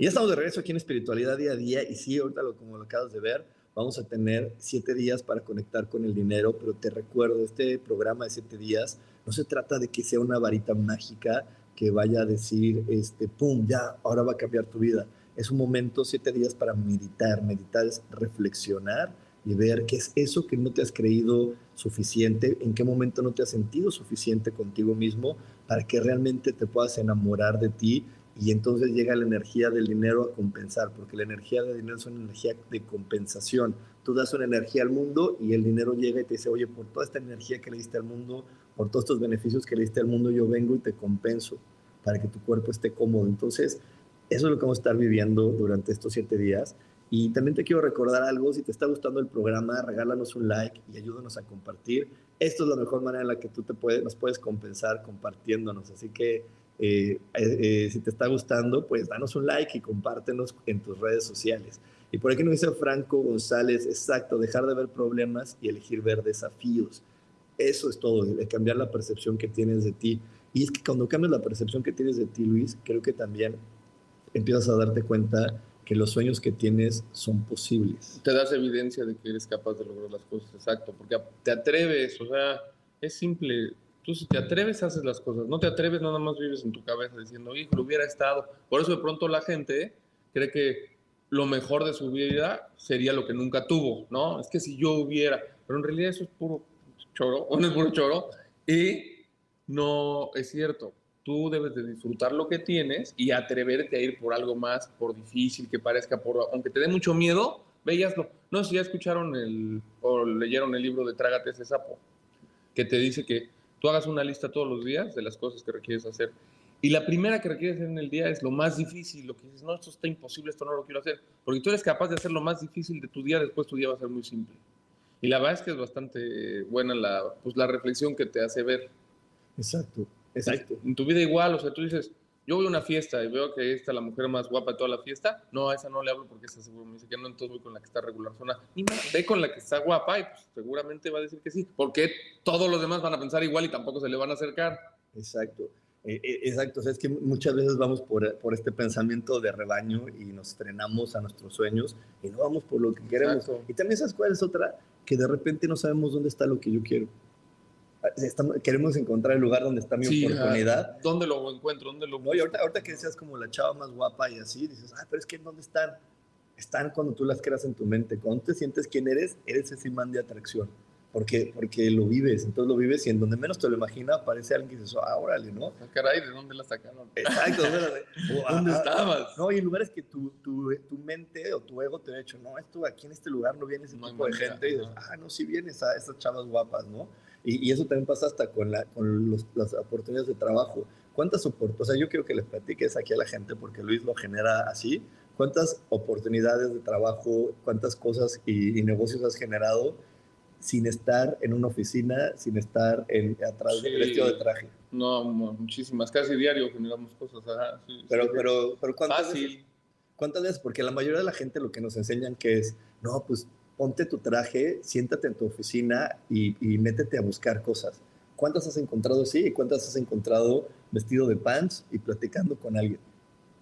Y ya estamos de regreso aquí en Espiritualidad Día a Día. Y sí, ahorita lo, como lo acabas de ver, vamos a tener siete días para conectar con el dinero. Pero te recuerdo, este programa de siete días no se trata de que sea una varita mágica que vaya a decir, este, pum, ya, ahora va a cambiar tu vida. Es un momento, siete días para meditar. Meditar es reflexionar y ver qué es eso que no te has creído suficiente, en qué momento no te has sentido suficiente contigo mismo para que realmente te puedas enamorar de ti y entonces llega la energía del dinero a compensar, porque la energía del dinero es una energía de compensación. Tú das una energía al mundo y el dinero llega y te dice, oye, por toda esta energía que le diste al mundo, por todos estos beneficios que le diste al mundo, yo vengo y te compenso para que tu cuerpo esté cómodo. Entonces, eso es lo que vamos a estar viviendo durante estos siete días. Y también te quiero recordar algo, si te está gustando el programa, regálanos un like y ayúdanos a compartir. Esto es la mejor manera en la que tú te puedes, nos puedes compensar compartiéndonos. Así que eh, eh, si te está gustando, pues danos un like y compártenos en tus redes sociales. Y por aquí nos dice Franco González, exacto, dejar de ver problemas y elegir ver desafíos. Eso es todo, de cambiar la percepción que tienes de ti. Y es que cuando cambias la percepción que tienes de ti, Luis, creo que también empiezas a darte cuenta que los sueños que tienes son posibles. Te das evidencia de que eres capaz de lograr las cosas, exacto, porque te atreves, o sea, es simple. Tú si te atreves, haces las cosas. No te atreves, nada más vives en tu cabeza diciendo, hijo, hubiera estado. Por eso de pronto la gente cree que lo mejor de su vida sería lo que nunca tuvo, ¿no? Es que si yo hubiera, pero en realidad eso es puro choro, o no es puro choro, y no es cierto. Tú debes de disfrutar lo que tienes y atreverte a ir por algo más, por difícil que parezca, por, aunque te dé mucho miedo, veíaslo. No sé si ya escucharon el, o leyeron el libro de Trágate ese sapo, que te dice que tú hagas una lista todos los días de las cosas que requieres hacer y la primera que requieres hacer en el día es lo más difícil, lo que dices, no, esto está imposible, esto no lo quiero hacer. Porque tú eres capaz de hacer lo más difícil de tu día, después tu día va a ser muy simple. Y la verdad es que es bastante buena la, pues, la reflexión que te hace ver. Exacto, exacto. En tu vida igual, o sea, tú dices, yo voy a una fiesta y veo que esta es la mujer más guapa de toda la fiesta, no, a esa no le hablo porque esa seguro me dice que no, entonces voy con la que está regular zona. Ni más, ve con la que está guapa y pues seguramente va a decir que sí, porque todos los demás van a pensar igual y tampoco se le van a acercar. Exacto. Eh, eh, exacto, o sea, es que muchas veces vamos por, por, este pensamiento de rebaño y nos frenamos a nuestros sueños y no vamos por lo que queremos. Y también sabes cuál es otra, que de repente no sabemos dónde está lo que yo quiero. Ah, estamos, queremos encontrar el lugar donde está mi oportunidad. ¿Dónde lo encuentro? ¿Dónde lo no, y ahorita, ahorita que decías como la chava más guapa y así, dices, ah, pero es que ¿dónde están? Están cuando tú las creas en tu mente. Cuando te sientes quién eres, eres ese imán de atracción porque, porque lo vives, entonces lo vives y en donde menos te lo imagina aparece alguien que dice, ah, órale, ¿no? Ah, caray, ¿de dónde la sacaron? Exacto, ¿dónde, ¿Dónde estabas? No, y en lugares que tu, tu, tu, mente o tu ego te ha dicho, no, esto aquí en este lugar no viene ese tipo de gente, y dices, ah, no, sí viene esa, esas chavas guapas, ¿no? Y, y, eso también pasa hasta con, la, con los, las oportunidades de trabajo. ¿Cuántas oportunidades? O sea, yo quiero que les platiques aquí a la gente, porque Luis lo genera así. ¿Cuántas oportunidades de trabajo, cuántas cosas y, y negocios has generado sin estar en una oficina, sin estar en, atrás del vestido de traje. No, muchísimas, casi diario generamos cosas. pero, pero, pero ¿cuántas Veces, ¿cuántas veces? Porque la mayoría de la gente lo que nos enseñan que es, no, pues ponte tu traje, siéntate en tu oficina y, y métete a buscar cosas. ¿Cuántas has encontrado así y cuántas has encontrado vestido de pants y platicando con alguien?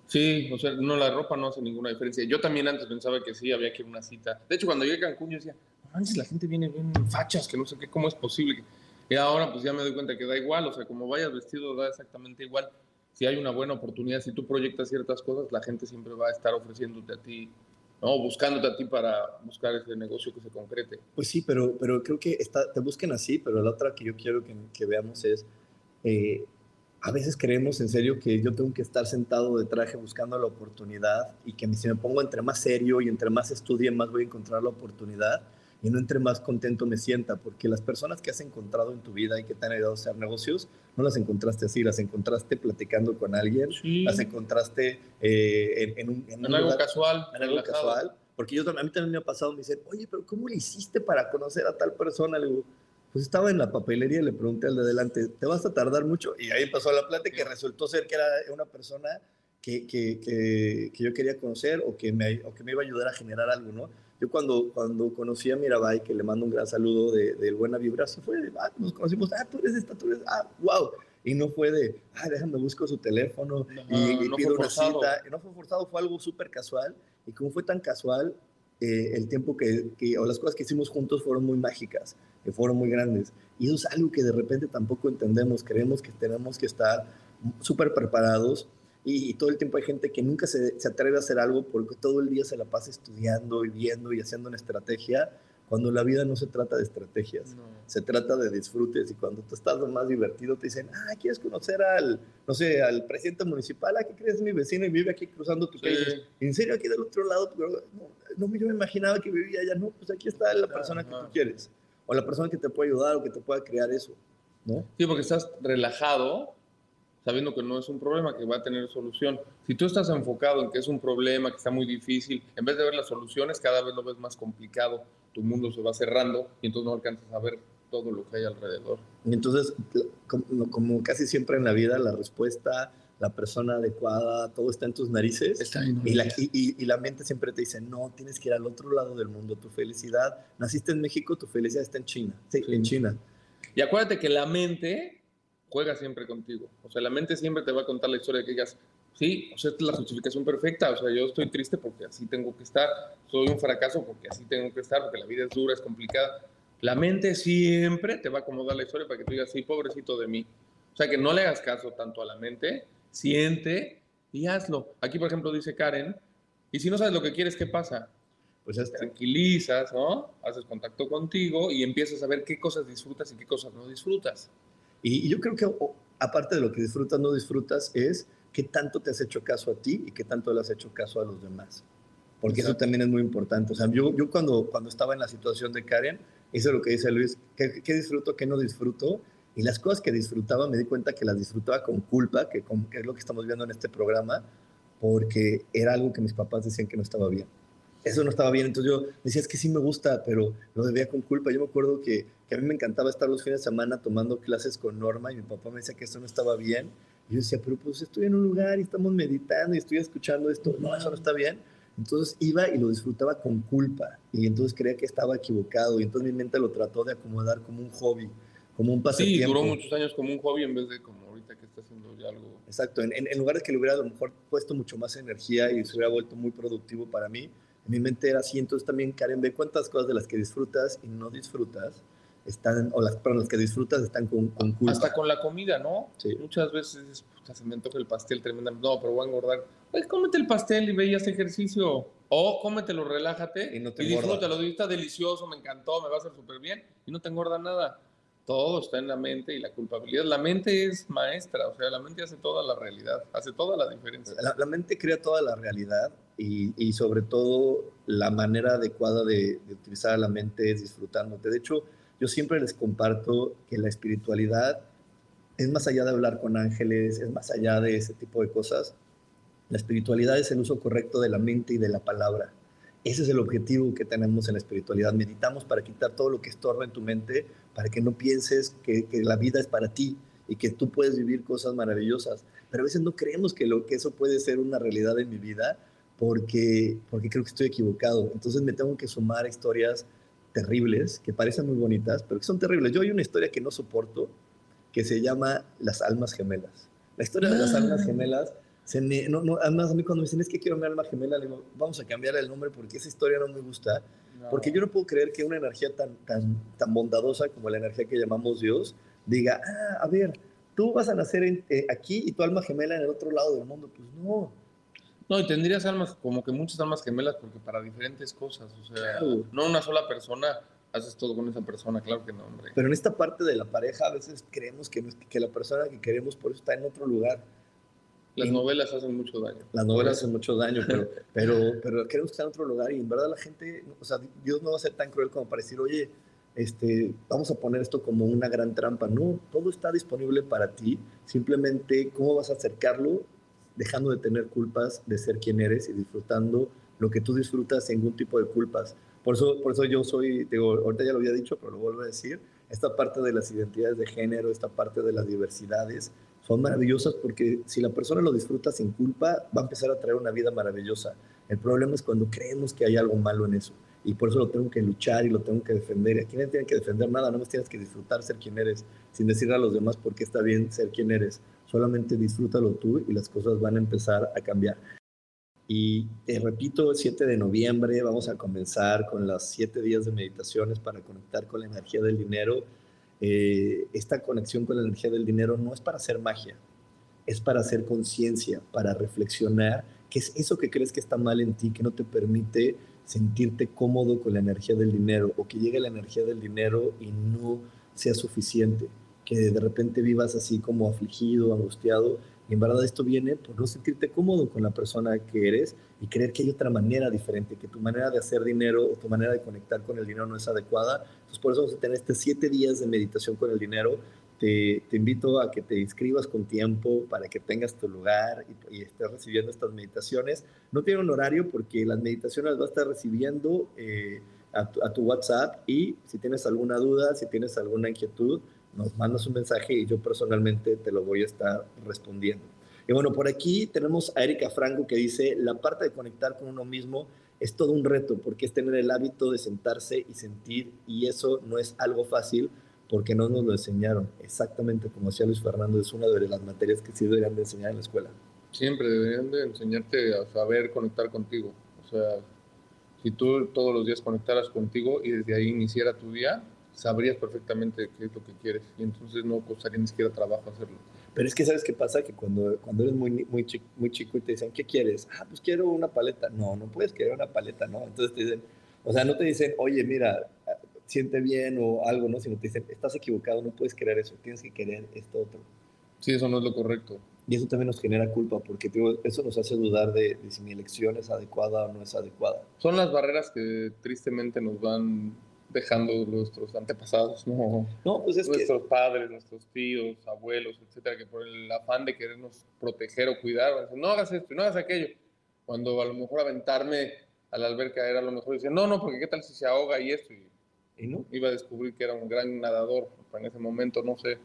Sí, o sea, no, la ropa no hace ninguna diferencia. Yo también antes pensaba que sí, había que ir a una cita. De hecho, cuando llegué a Cancún, yo decía, antes la gente viene bien fachas, que no sé qué, cómo es posible. Y ahora pues ya me doy cuenta que da igual, o sea, como vayas vestido da exactamente igual. Si hay una buena oportunidad, si tú proyectas ciertas cosas, la gente siempre va a estar ofreciéndote a ti, ¿no? buscándote a ti para buscar ese negocio que se concrete. Pues sí, pero, pero creo que está, te busquen así, pero la otra que yo quiero que, veamos es, eh, a veces creemos en serio que yo tengo que estar sentado de traje buscando la oportunidad y que si me pongo entre más serio y entre más estudie, más voy a encontrar la oportunidad y no entre más contento me sienta, porque las personas que has encontrado en tu vida y que te han ayudado a hacer negocios, no las encontraste así, las encontraste platicando con alguien, las encontraste eh, en, un, en, algo casual. En algo casual. Porque yo, a mí también me ha pasado, me dicen, oye, pero ¿cómo le hiciste para conocer a tal persona? Le digo, pues estaba en la papelería y le pregunté al de adelante, ¿te vas a tardar mucho? Y ahí pasó la plática que resultó ser que era una persona que, que, que, que yo quería conocer o que, me, o que me iba a ayudar a generar algo, ¿no? Yo cuando, cuando conocí a Mirabai, que le mando un gran saludo de, de Buena Vibra, así fue, ah, nos conocimos, ah, tú eres esta, tú eres, ah, wow. Y no fue de, ah, déjame busco su teléfono y, pido una cita. Y no fue forzado, fue algo súper casual. Y como fue tan casual, eh, el tiempo que, que, o las cosas que hicimos juntos fueron muy mágicas, que fueron muy grandes. Y eso es algo que de repente tampoco entendemos. Creemos que tenemos que estar súper preparados y, todo el tiempo hay gente que nunca se, se, atreve a hacer algo porque todo el día se la pasa estudiando y viendo y haciendo una estrategia, cuando la vida no se trata de estrategias, se trata de disfrutes y cuando tú estás más divertido te dicen, ah, ¿quieres conocer al, no sé, al presidente municipal? Ah, ¿qué crees? mi vecino y vive aquí cruzando tu calle. ¿En serio aquí del otro lado? No, no, yo me imaginaba que vivía allá. No, pues aquí está la persona que tú quieres o la persona que te puede ayudar o que te pueda crear eso, ¿no? Sí, porque estás relajado sabiendo que no es un problema, que va a tener solución. Si tú estás enfocado en que es un problema, que está muy difícil, en vez de ver las soluciones, cada vez lo ves más complicado, tu mundo se va cerrando y entonces no alcanzas a ver todo lo que hay alrededor. Y entonces, como, casi siempre en la vida, la respuesta, la persona adecuada, todo está en tus narices. Está y, la, y, la mente siempre te dice, no, tienes que ir al otro lado del mundo. Tu felicidad, naciste en México, tu felicidad está en China. sí. en China. Y acuérdate que la mente juega siempre contigo. O sea, la mente siempre te va a contar la historia de que digas, Sí, o sea, es la justificación perfecta. O sea, yo estoy triste porque así tengo que estar. Soy un fracaso porque así tengo que estar, porque la vida es dura, es complicada. La mente siempre te va a acomodar la historia para que tú digas, sí, pobrecito de mí. O sea, que no le hagas caso tanto a la mente, siente y hazlo. Aquí, por ejemplo, dice Karen, y si no sabes lo que quieres, ¿qué pasa? Pues te tranquilizas, ¿no? Haces contacto contigo y empiezas a ver qué cosas disfrutas y qué cosas no disfrutas. Y, yo creo que aparte de lo que disfrutas, no disfrutas, es qué tanto te has hecho caso a ti y qué tanto le has hecho caso a los demás. Porque eso también es muy importante. O sea, yo, yo cuando, cuando estaba en la situación de Karen, hice lo que dice Luis, ¿qué, qué disfruto, qué no disfruto? Y las cosas que disfrutaba, me di cuenta que las disfrutaba con culpa, que, que es lo que estamos viendo en este programa, porque era algo que mis papás decían que no estaba bien. Eso no estaba bien, entonces yo decía, es que sí me gusta, pero lo debía con culpa. Yo me acuerdo que, que a mí me encantaba estar los fines de semana tomando clases con Norma y mi papá me decía que eso no estaba bien. Y yo decía, pero pues estoy en un lugar y estamos meditando y estoy escuchando esto. No, eso no está bien. Entonces iba y lo disfrutaba con culpa y entonces creía que estaba equivocado y entonces mi mente lo trató de acomodar como un hobby, como un pasatiempo. Sí, duró muchos años como un hobby en vez de como ahorita que está haciendo ya algo. Exacto, en, en, lugar de que le hubiera a lo mejor puesto mucho más energía y se hubiera vuelto muy productivo para mí, en mi mente era así. Entonces también, Karen, ve cuántas cosas de las que disfrutas y no disfrutas están, o las, para las que disfrutas están con, con culpa. Hasta con la comida, ¿no? Sí. Muchas veces, puta, se me antoja el pastel tremendamente. No, pero voy a engordar. Pues cómete el pastel y veías ejercicio. O cómetelo, relájate y, no te y disfrútalo. Está delicioso, me encantó, me va a hacer súper bien y no te engorda nada. Todo está en la mente y la culpabilidad. La mente es maestra, o sea, la mente hace toda la realidad, hace toda la diferencia. La, mente crea toda la realidad y, y, sobre todo la manera adecuada de, de utilizar la mente es disfrutándote. De hecho, yo siempre les comparto que la espiritualidad es más allá de hablar con ángeles, es más allá de ese tipo de cosas. La espiritualidad es el uso correcto de la mente y de la palabra. Ese es el objetivo que tenemos en la espiritualidad. Meditamos para quitar todo lo que estorba en tu mente, para que no pienses que, que, la vida es para ti y que tú puedes vivir cosas maravillosas. Pero a veces no creemos que, lo, que eso puede ser una realidad en mi vida porque, porque creo que estoy equivocado. Entonces me tengo que sumar historias terribles, que parecen muy bonitas, pero que son terribles. Yo hay una historia que no soporto, que se llama Las Almas Gemelas. La historia de las ah. almas gemelas, se no, no, además a mí cuando me dicen es que quiero mi alma gemela, le digo, vamos a cambiar el nombre porque esa historia no me gusta, porque yo no puedo creer que una energía tan, tan, tan bondadosa como la energía que llamamos Dios diga, ah, a ver, tú vas a nacer eh, aquí y tu alma gemela en el otro lado del mundo. Pues no, no, y tendrías almas, como que muchas almas gemelas, porque para diferentes cosas, o sea, no una sola persona haces todo con esa persona, claro que no, hombre. Pero en esta parte de la pareja a veces creemos que, que la persona que queremos por eso está en otro lugar. Las novelas hacen mucho daño. Las novelas hacen mucho daño, pero, pero, pero queremos estar en otro lugar y en verdad la gente, o sea, Dios no va a ser tan cruel como para decir, oye, este, vamos a poner esto como una gran trampa. No, todo está disponible para ti. Simplemente, ¿cómo vas a acercarlo? dejando de tener culpas de ser quien eres y disfrutando lo que tú disfrutas sin ningún tipo de culpas. Por eso, por eso yo soy, digo, ahorita ya lo había dicho, pero lo vuelvo a decir, esta parte de las identidades de género, esta parte de las diversidades, son maravillosas porque si la persona lo disfruta sin culpa, va a empezar a traer una vida maravillosa. El problema es cuando creemos que hay algo malo en eso. Y por eso lo tengo que luchar y lo tengo que defender. Aquí no tienes que defender nada, no más tienes que disfrutar ser quien eres, sin decirle a los demás por qué está bien ser quien eres solamente disfrútalo tú y las cosas van a empezar a cambiar. Y te repito, el 7 de noviembre vamos a comenzar con los 7 días de meditaciones para conectar con la energía del dinero. Eh, esta conexión con la energía del dinero no es para hacer magia, es para hacer conciencia, para reflexionar qué es eso que crees que está mal en ti, que no te permite sentirte cómodo con la energía del dinero o que llegue la energía del dinero y no sea suficiente que de repente vivas así como afligido, angustiado. Y en verdad esto viene por no sentirte cómodo con la persona que eres y creer que hay otra manera diferente, que tu manera de hacer dinero o tu manera de conectar con el dinero no es adecuada. Entonces por eso vamos a tener este siete días de meditación con el dinero. Te, te invito a que te inscribas con tiempo para que tengas tu lugar y, y, estés recibiendo estas meditaciones. No tiene un horario porque las meditaciones las vas a estar recibiendo eh, a, tu, a tu WhatsApp y si tienes alguna duda, si tienes alguna inquietud, nos mandas un mensaje y yo personalmente te lo voy a estar respondiendo. Y bueno, por aquí tenemos a Erika Franco que dice, la parte de conectar con uno mismo es todo un reto porque es tener el hábito de sentarse y sentir y eso no es algo fácil porque no nos lo enseñaron. Exactamente como decía Luis Fernando, es una de las materias que sí deberían de enseñar en la escuela. Siempre deberían de enseñarte a saber conectar contigo. O sea, si tú todos los días conectaras contigo y desde ahí iniciara tu día, sabrías perfectamente qué es lo que quieres y entonces no costaría ni siquiera trabajo hacerlo. Pero es que sabes qué pasa, que cuando, cuando eres muy, muy, chico, muy chico y te dicen, ¿qué quieres? Ah, pues quiero una paleta. No, no puedes querer una paleta, ¿no? Entonces te dicen, o sea, no te dicen, oye, mira, siente bien o algo, ¿no? Sino te dicen, estás equivocado, no puedes querer eso, tienes que querer esto otro. Sí, eso no es lo correcto. Y eso también nos genera culpa, porque eso nos hace dudar de, de si mi elección es adecuada o no es adecuada. Son las barreras que tristemente nos van dejando nuestros antepasados, ¿no? No, pues es nuestros padres, nuestros tíos, abuelos, etcétera, que por el afán de querernos proteger o cuidar, no hagas esto, no hagas aquello. Cuando a lo mejor aventarme a la alberca era lo mejor decir, no, no, porque qué tal si se ahoga y esto. Y, no? iba a descubrir que era un gran nadador en ese momento, no sé.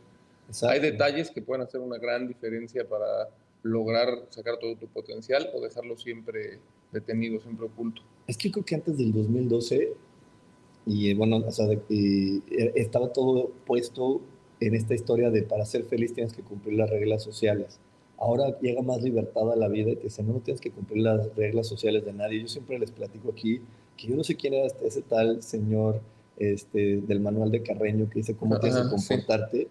Hay detalles que pueden hacer una gran diferencia para lograr sacar todo tu potencial o dejarlo siempre detenido, siempre oculto. Es que creo que antes del 2012 y bueno, o sea, e, estaba todo puesto en esta historia de para ser feliz tienes que cumplir las reglas sociales. Ahora llega más libertad a la vida y te dicen, no, no tienes que cumplir las reglas sociales de nadie. Yo siempre les platico aquí que yo no sé quién era este, ese tal señor este, del manual de Carreño que dice cómo tienes que comportarte,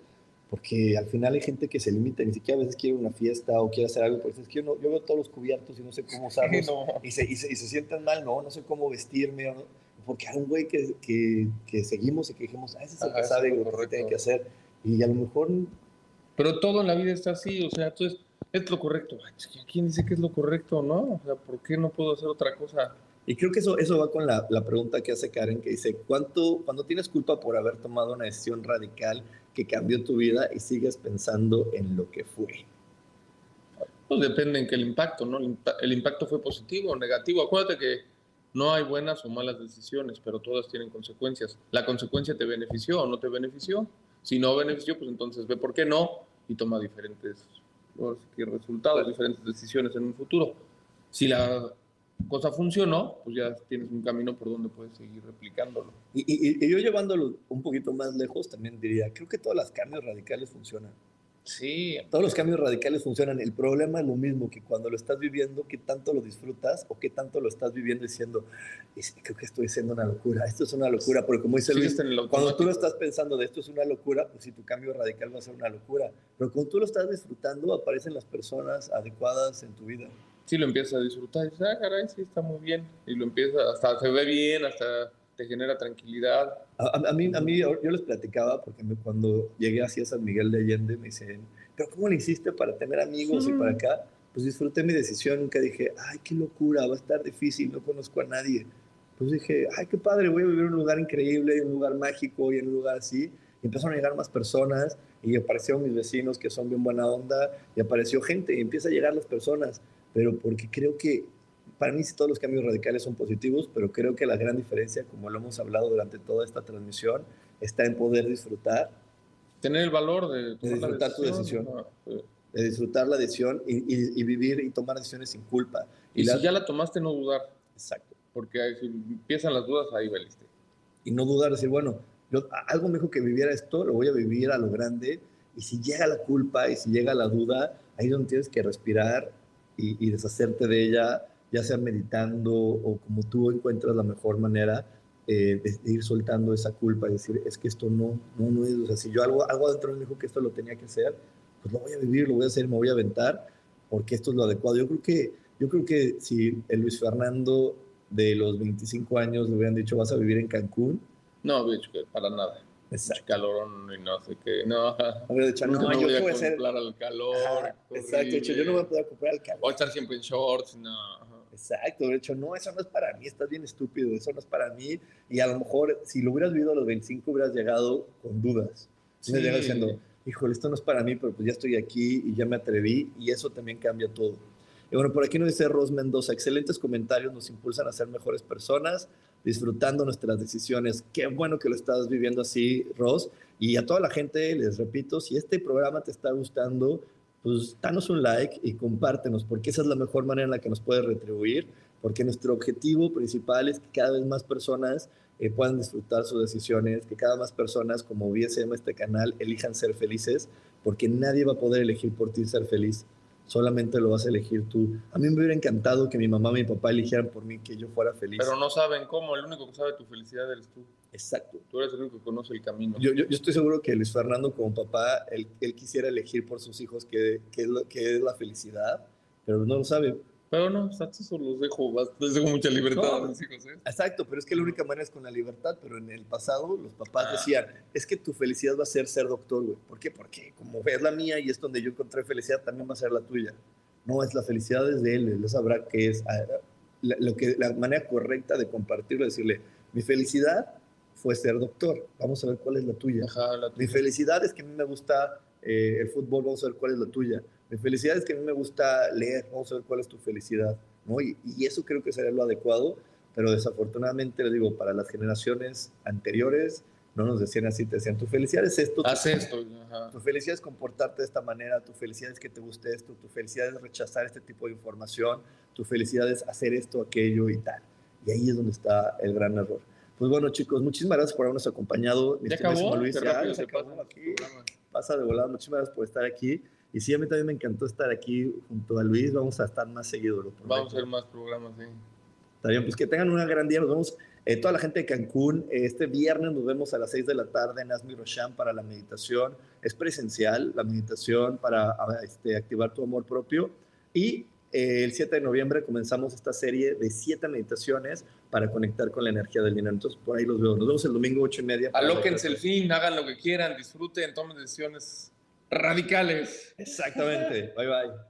porque al final hay gente que se limita, ni siquiera a veces quiere una fiesta o quiere hacer algo, porque es que yo, no, yo veo todos los cubiertos y no sé cómo usarlos y, se, y, se, y, se, sienten mal, no, no sé cómo vestirme. ¿no? Porque hay un güey que, que, que, seguimos y que dijimos, ah, ese es el que sabe lo que tiene que hacer. Y a lo mejor... Pero todo en la vida está así, o sea, entonces es lo correcto. ¿Quién dice que es lo correcto, no? O sea, ¿por qué no puedo hacer otra cosa? Y creo que eso, eso va con la, la pregunta que hace Karen, que dice, ¿cuánto, cuando tienes culpa por haber tomado una decisión radical que cambió tu vida y sigues pensando en lo que fue? Pues depende en qué el impacto, ¿no? El impacto fue positivo o negativo. Acuérdate que no hay buenas o malas decisiones, pero todas tienen consecuencias. La consecuencia te benefició o no te benefició. Si no benefició, pues entonces ve por qué no y toma diferentes resultados, diferentes decisiones en un futuro. Si la cosa funcionó, pues ya tienes un camino por donde puedes seguir replicándolo. Y, yo llevándolo un poquito más lejos, también diría, creo que todas las cambios radicales funcionan. Sí. Todos los cambios radicales funcionan. El problema es lo mismo, que cuando lo estás viviendo, qué tanto lo disfrutas o qué tanto lo estás viviendo diciendo, creo que estoy haciendo una locura, esto es una locura, porque como dice Luis, cuando tú lo estás pensando de esto es una locura, pues si tu cambio radical va a ser una locura. Pero cuando tú lo estás disfrutando, aparecen las personas adecuadas en tu vida. Sí, lo empiezas a disfrutar y dices, ah, caray, sí, está muy bien. Y lo empiezas, hasta se ve bien, hasta te genera tranquilidad. A, mí, a mí, yo les platicaba, porque cuando llegué hacia San Miguel de Allende, me dicen, pero ¿cómo le hiciste para tener amigos y para acá? Pues disfruté mi decisión, nunca dije, ay, qué locura, va a estar difícil, no conozco a nadie. Pues dije, ay, qué padre, voy a vivir en un lugar increíble, en un lugar mágico y en un lugar así. Y empezaron a llegar más personas y aparecieron mis vecinos que son bien buena onda y apareció gente y empieza a llegar las personas. Pero porque creo que para mí sí todos los cambios radicales son positivos, pero creo que la gran diferencia, como lo hemos hablado durante toda esta transmisión, está en poder disfrutar. Tener el valor de, disfrutar tu decisión. De disfrutar la decisión y, vivir y tomar decisiones sin culpa. Y, si ya la tomaste, no dudar. Exacto. Porque si empiezan las dudas, ahí valiste. Y no dudar, decir, bueno, algo mejor que viviera esto, lo voy a vivir a lo grande. Y si llega la culpa y si llega la duda, ahí es donde tienes que respirar y, y deshacerte de ella ya sea meditando o como tú encuentras la mejor manera eh, de, ir soltando esa culpa y decir, es que esto no, no, no es, o sea, si yo algo, algo adentro me dijo que esto lo tenía que hacer, pues lo voy a vivir, lo voy a hacer, me voy a aventar, porque esto es lo adecuado. Yo creo que, yo creo que si el Luis Fernando de los 25 años le hubieran dicho, vas a vivir en Cancún. No, dicho que para nada. Exacto. calorón y no sé qué. No, dicho, no, no, yo voy a comprar al calor. exacto, dicho, yo no voy a poder comprar al calor. Voy a estar siempre en shorts, no. Exacto, de hecho, no, eso no es para mí, estás bien estúpido, eso no es para mí. Y a lo mejor, si lo hubieras vivido a los 25, hubieras llegado con dudas. Sí. Hubieras llegado diciendo, híjole, esto no es para mí, pero pues ya estoy aquí y ya me atreví, y eso también cambia todo. Y bueno, por aquí nos dice Ros Mendoza, excelentes comentarios, nos impulsan a ser mejores personas, disfrutando nuestras decisiones. Qué bueno que lo estás viviendo así, Ros. Y a toda la gente, les repito, si este programa te está gustando, pues danos un like y compártenos, porque esa es la mejor manera en la que nos puedes retribuir, porque nuestro objetivo principal es que cada vez más personas eh, puedan disfrutar sus decisiones, que cada más personas, como llama este canal, elijan ser felices, porque nadie va a poder elegir por ti ser feliz. Solamente lo vas a elegir tú. A mí me hubiera encantado que mi mamá y mi papá eligieran por mí que yo fuera feliz. Pero no saben cómo, el único que sabe tu felicidad eres tú. Exacto. Tú eres el único que conoce el camino. Yo, yo, yo estoy seguro que Luis Fernando como papá, él, él quisiera elegir por sus hijos qué, lo- qué es la felicidad, pero no lo sabe. Pero no, eso los dejo, les dejo mucha libertad No. a mis hijos, ¿eh? Exacto, pero es que la única manera es con la libertad, pero en el pasado los papás Ah. decían, es que tu felicidad va a ser ser doctor, güey. ¿Por qué? Porque como es la mía y es donde yo encontré felicidad, también va a ser la tuya. No, es la felicidad es de él, él sabrá qué es ah, la, lo que, la manera correcta de compartirlo, decirle, mi felicidad fue ser doctor, vamos a ver cuál es la tuya. Ajá, la Mi felicidad es que a mí me gusta eh, el fútbol, vamos a ver cuál es la tuya. Mi felicidad es que a mí me gusta leer, vamos a ver cuál es tu felicidad. ¿no? Y, y eso creo que sería lo adecuado, pero desafortunadamente, le digo, para las generaciones anteriores no nos decían así, te decían, tu felicidad es esto, Haz esto, ajá. tu felicidad es comportarte de esta manera, tu felicidad es que te guste esto, tu felicidad es rechazar este tipo de información, tu felicidad es hacer esto, aquello y tal. Y ahí es donde está el gran error. Pues bueno, chicos, muchísimas gracias por habernos acompañado. Mi ¿Ya acabó? Luis, ya, se acabó aquí. Pasa de volada, muchísimas gracias por estar aquí. Y sí, a mí también me encantó estar aquí junto a Luis. Vamos a estar más seguido, lo prometo. Vamos a hacer más programas, sí. Está bien, pues que tengan una gran día. Nos vemos, eh, toda la gente de Cancún. eh, este viernes nos vemos a las 6 de la tarde en Asmi Rosham para la meditación. Es presencial la meditación para este, activar tu amor propio. Y eh, el 7 de noviembre comenzamos esta serie de 7 meditaciones para conectar con la energía del dinero. Entonces, por ahí los veo. Nos vemos el domingo 8 y media. Alóquense el fin, hagan lo que quieran, disfruten, tomen decisiones radicales. Exactamente. Bye, bye.